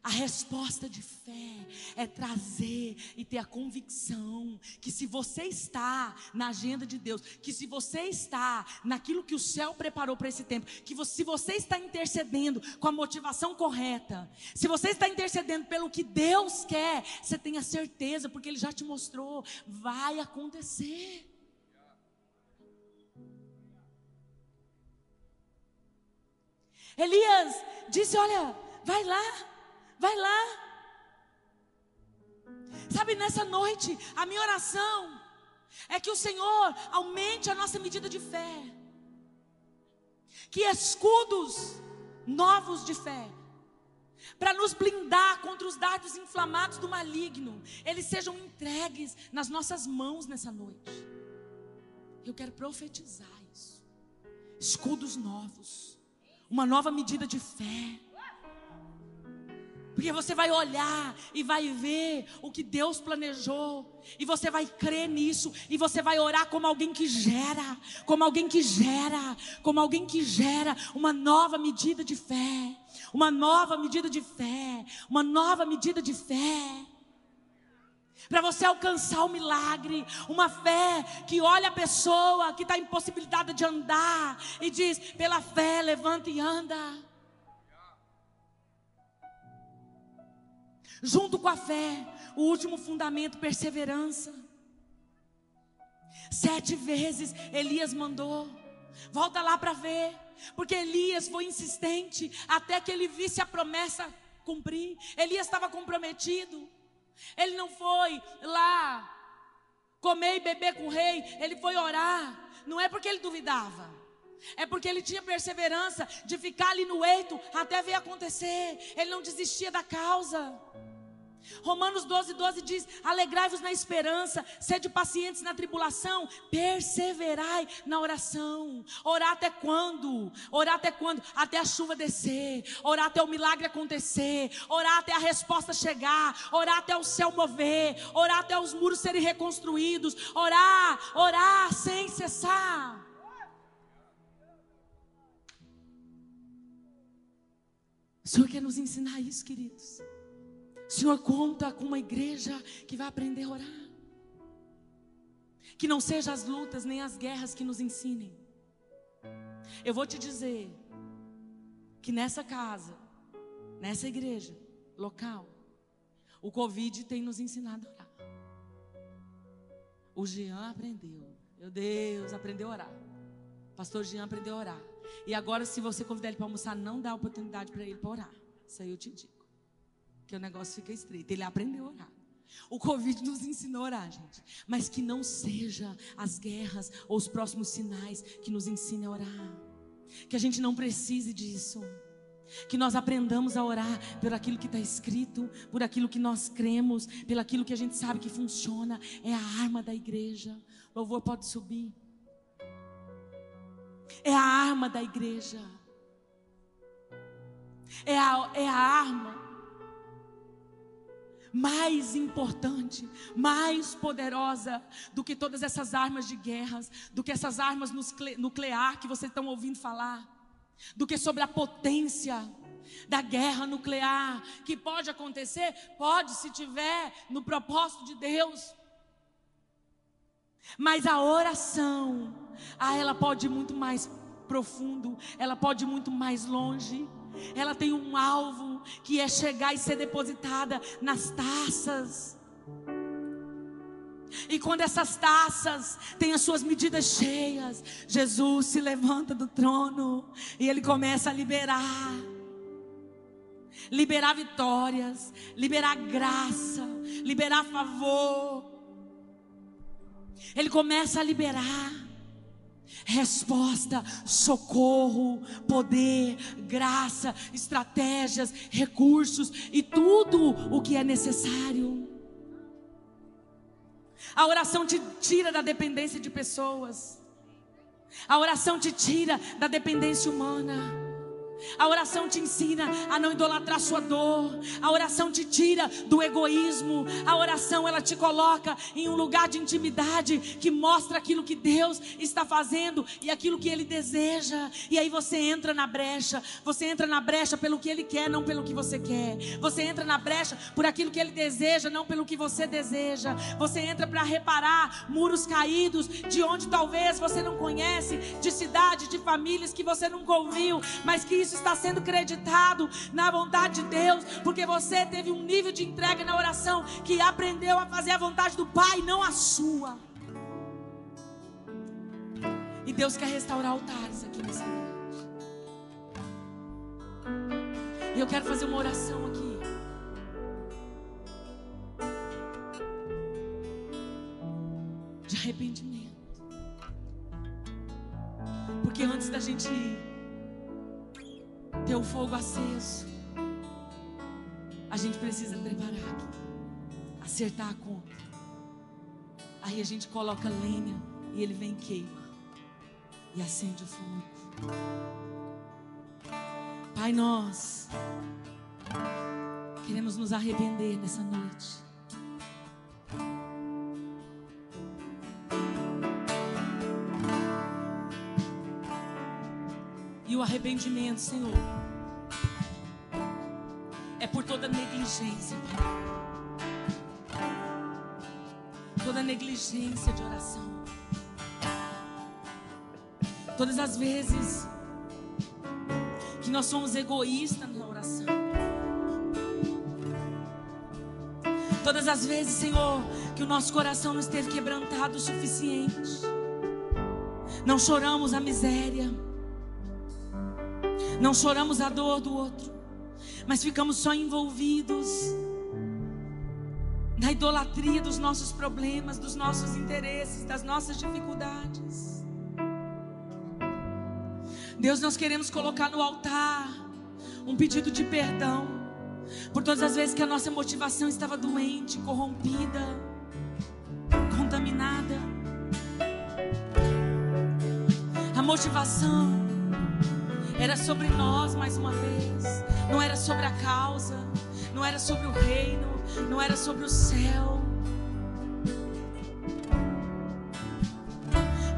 [SPEAKER 1] A resposta de fé é trazer e ter a convicção que se você está na agenda de Deus, que se você está naquilo que o céu preparou para esse tempo, que se você está intercedendo com a motivação correta, se você está intercedendo pelo que Deus quer, você tenha certeza, porque Ele já te mostrou, vai acontecer. Elias disse: Olha, vai lá, vai lá. Sabe, nessa noite, a minha oração é que o Senhor aumente a nossa medida de fé, que escudos novos de fé, para nos blindar contra os dardos inflamados do maligno, eles sejam entregues nas nossas mãos nessa noite. Eu quero profetizar isso. Escudos novos uma nova medida de fé. Porque você vai olhar e vai ver o que Deus planejou, e você vai crer nisso, e você vai orar como alguém que gera, como alguém que gera, como alguém que gera uma nova medida de fé, uma nova medida de fé, uma nova medida de fé. Para você alcançar o milagre, uma fé que olha a pessoa que está impossibilitada de andar e diz: pela fé, levanta e anda. Junto com a fé, o último fundamento, perseverança. Sete vezes Elias mandou, volta lá para ver, porque Elias foi insistente até que ele visse a promessa cumprir. Elias estava comprometido. Ele não foi lá comer e beber com o rei, ele foi orar. Não é porque ele duvidava. É porque ele tinha perseverança de ficar ali no eito até ver acontecer. Ele não desistia da causa. Romanos 12, 12 diz: Alegrai-vos na esperança, sede pacientes na tribulação, perseverai na oração. Orar até quando? Orar até quando? Até a chuva descer, orar até o milagre acontecer, orar até a resposta chegar, orar até o céu mover, orar até os muros serem reconstruídos, orar, orar sem cessar. O Senhor quer nos ensinar isso, queridos. Senhor conta com uma igreja que vai aprender a orar. Que não sejam as lutas nem as guerras que nos ensinem. Eu vou te dizer que nessa casa, nessa igreja local, o Covid tem nos ensinado a orar. O Jean aprendeu. Meu Deus, aprendeu a orar. Pastor Jean aprendeu a orar. E agora, se você convidar ele para almoçar, não dá oportunidade para ele para orar. Isso aí eu te digo que o negócio fica estreito. Ele aprendeu a orar. O Covid nos ensinou a orar, gente. Mas que não seja as guerras ou os próximos sinais que nos ensinem a orar. Que a gente não precise disso. Que nós aprendamos a orar por aquilo que está escrito, por aquilo que nós cremos, pelo aquilo que a gente sabe que funciona. É a arma da igreja. Louvor pode subir. É a arma da igreja. É a, é a arma mais importante, mais poderosa do que todas essas armas de guerras, do que essas armas nuclear que vocês estão ouvindo falar, do que sobre a potência da guerra nuclear que pode acontecer, pode se tiver no propósito de Deus. Mas a oração, ah, ela pode ir muito mais profundo, ela pode ir muito mais longe ela tem um alvo que é chegar e ser depositada nas taças. E quando essas taças têm as suas medidas cheias, Jesus se levanta do trono e ele começa a liberar. Liberar vitórias, liberar graça, liberar favor. Ele começa a liberar resposta, socorro, poder, graça, estratégias, recursos e tudo o que é necessário. A oração te tira da dependência de pessoas. A oração te tira da dependência humana. A oração te ensina a não idolatrar sua dor. A oração te tira do egoísmo. A oração ela te coloca em um lugar de intimidade que mostra aquilo que Deus está fazendo e aquilo que ele deseja. E aí você entra na brecha. Você entra na brecha pelo que ele quer, não pelo que você quer. Você entra na brecha por aquilo que ele deseja, não pelo que você deseja. Você entra para reparar muros caídos de onde talvez você não conhece, de cidades, de famílias que você nunca ouviu, mas que isso isso está sendo creditado na vontade de Deus, porque você teve um nível de entrega na oração que aprendeu a fazer a vontade do Pai, não a sua. E Deus quer restaurar altares aqui nessa noite. E eu quero fazer uma oração aqui. De arrependimento. Porque antes da gente ir ter o fogo aceso. A gente precisa preparar acertar a conta. Aí a gente coloca lenha e ele vem queima e acende o fogo. Pai, nós queremos nos arrepender nessa noite. O arrependimento, Senhor, é por toda negligência, toda negligência de oração. Todas as vezes que nós somos egoístas na oração. Todas as vezes, Senhor, que o nosso coração não esteve quebrantado o suficiente. Não choramos a miséria. Não choramos a dor do outro. Mas ficamos só envolvidos na idolatria dos nossos problemas, dos nossos interesses, das nossas dificuldades. Deus, nós queremos colocar no altar um pedido de perdão por todas as vezes que a nossa motivação estava doente, corrompida, contaminada. A motivação era sobre nós mais uma vez, não era sobre a causa, não era sobre o reino, não era sobre o céu.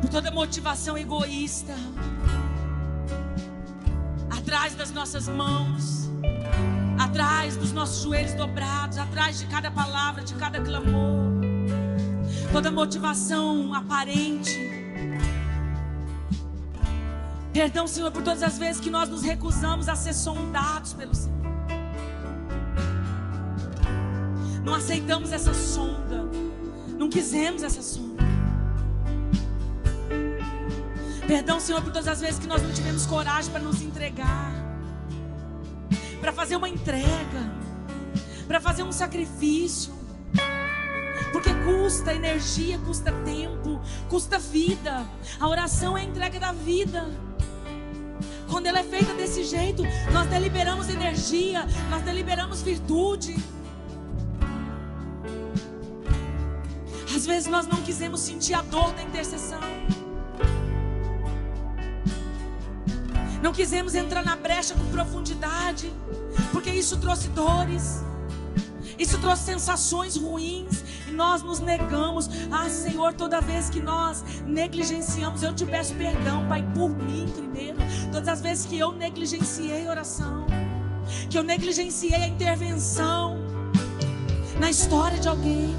[SPEAKER 1] Por toda motivação egoísta, atrás das nossas mãos, atrás dos nossos joelhos dobrados, atrás de cada palavra, de cada clamor, toda motivação aparente. Perdão, Senhor, por todas as vezes que nós nos recusamos a ser sondados pelo Senhor. Não aceitamos essa sonda. Não quisemos essa sonda. Perdão, Senhor, por todas as vezes que nós não tivemos coragem para nos entregar, para fazer uma entrega, para fazer um sacrifício. Porque custa energia, custa tempo, custa vida. A oração é a entrega da vida. Quando ela é feita desse jeito, nós deliberamos energia, nós deliberamos virtude. Às vezes nós não quisemos sentir a dor da intercessão. Não quisemos entrar na brecha com profundidade, porque isso trouxe dores, isso trouxe sensações ruins, nós nos negamos. Ah, Senhor, toda vez que nós negligenciamos, eu te peço perdão, Pai, por mim primeiro. Todas as vezes que eu negligenciei a oração, que eu negligenciei a intervenção na história de alguém.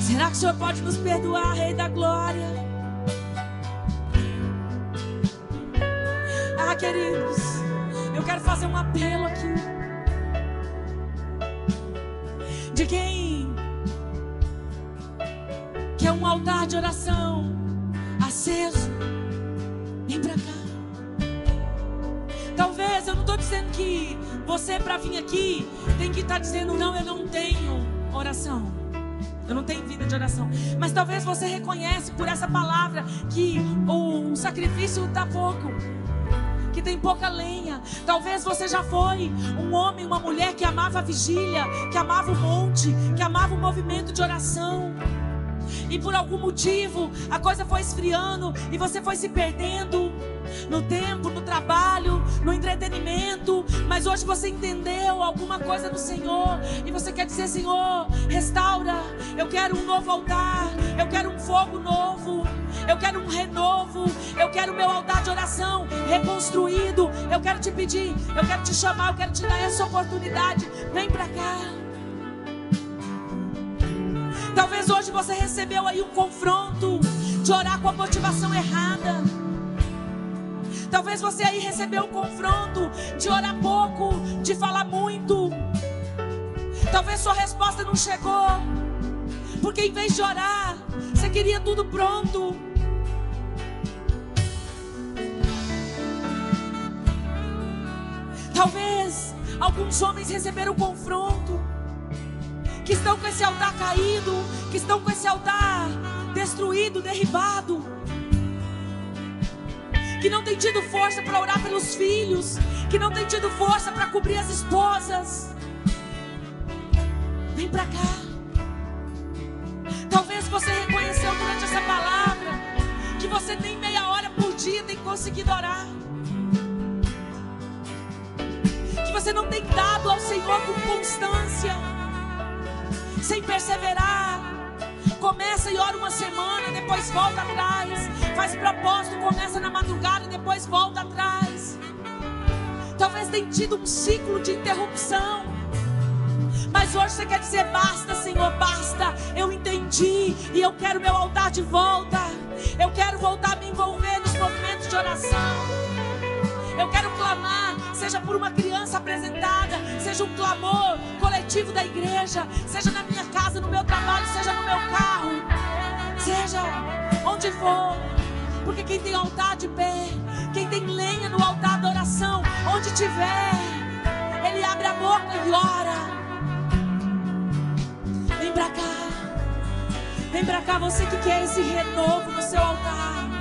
[SPEAKER 1] Será que o Senhor pode nos perdoar, Rei da Glória? Ah, queridos, eu quero fazer um apelo aqui. De quem quer um altar de oração aceso, vem pra cá. Talvez eu não estou dizendo que você, para vir aqui, tem que estar tá dizendo: não, eu não tenho oração. Eu não tenho vida de oração. Mas talvez você reconhece por essa palavra que o sacrifício está pouco. Tem pouca lenha. Talvez você já foi um homem, uma mulher que amava a vigília, que amava o monte, que amava o movimento de oração e por algum motivo a coisa foi esfriando e você foi se perdendo no tempo, no trabalho, no entretenimento, mas hoje você entendeu alguma coisa do Senhor e você quer dizer: Senhor, restaura. Eu quero um novo altar, eu quero um fogo novo, eu quero um renovo, eu quero meu altar de oração reconstruído. Eu quero te pedir, eu quero te chamar, eu quero te dar essa oportunidade. Vem para cá. Talvez hoje você recebeu aí um confronto de orar com a motivação errada. Talvez você aí recebeu um confronto de orar pouco, de falar muito. Talvez sua resposta não chegou. Porque em vez de orar, você queria tudo pronto. Talvez alguns homens receberam confronto que estão com esse altar caído, que estão com esse altar destruído, derribado, que não tem tido força para orar pelos filhos, que não tem tido força para cobrir as esposas. Vem para cá. Talvez você reconheceu durante essa palavra que você nem meia hora por dia tem conseguido orar. Você não tem dado ao Senhor com constância sem perseverar. Começa e ora uma semana, depois volta atrás. Faz propósito, começa na madrugada, depois volta atrás. Talvez tenha tido um ciclo de interrupção. Mas hoje você quer dizer: basta, Senhor, basta. Eu entendi e eu quero meu altar de volta. Eu quero voltar a me envolver nos movimentos de oração. Eu quero clamar, seja por uma criança apresentada, seja um clamor coletivo da igreja, seja na minha casa, no meu trabalho, seja no meu carro, seja onde for. Porque quem tem altar de pé, quem tem lenha no altar da oração, onde tiver, ele abre a boca e ora. Vem pra cá. Vem pra cá, você que quer esse renovo no seu altar.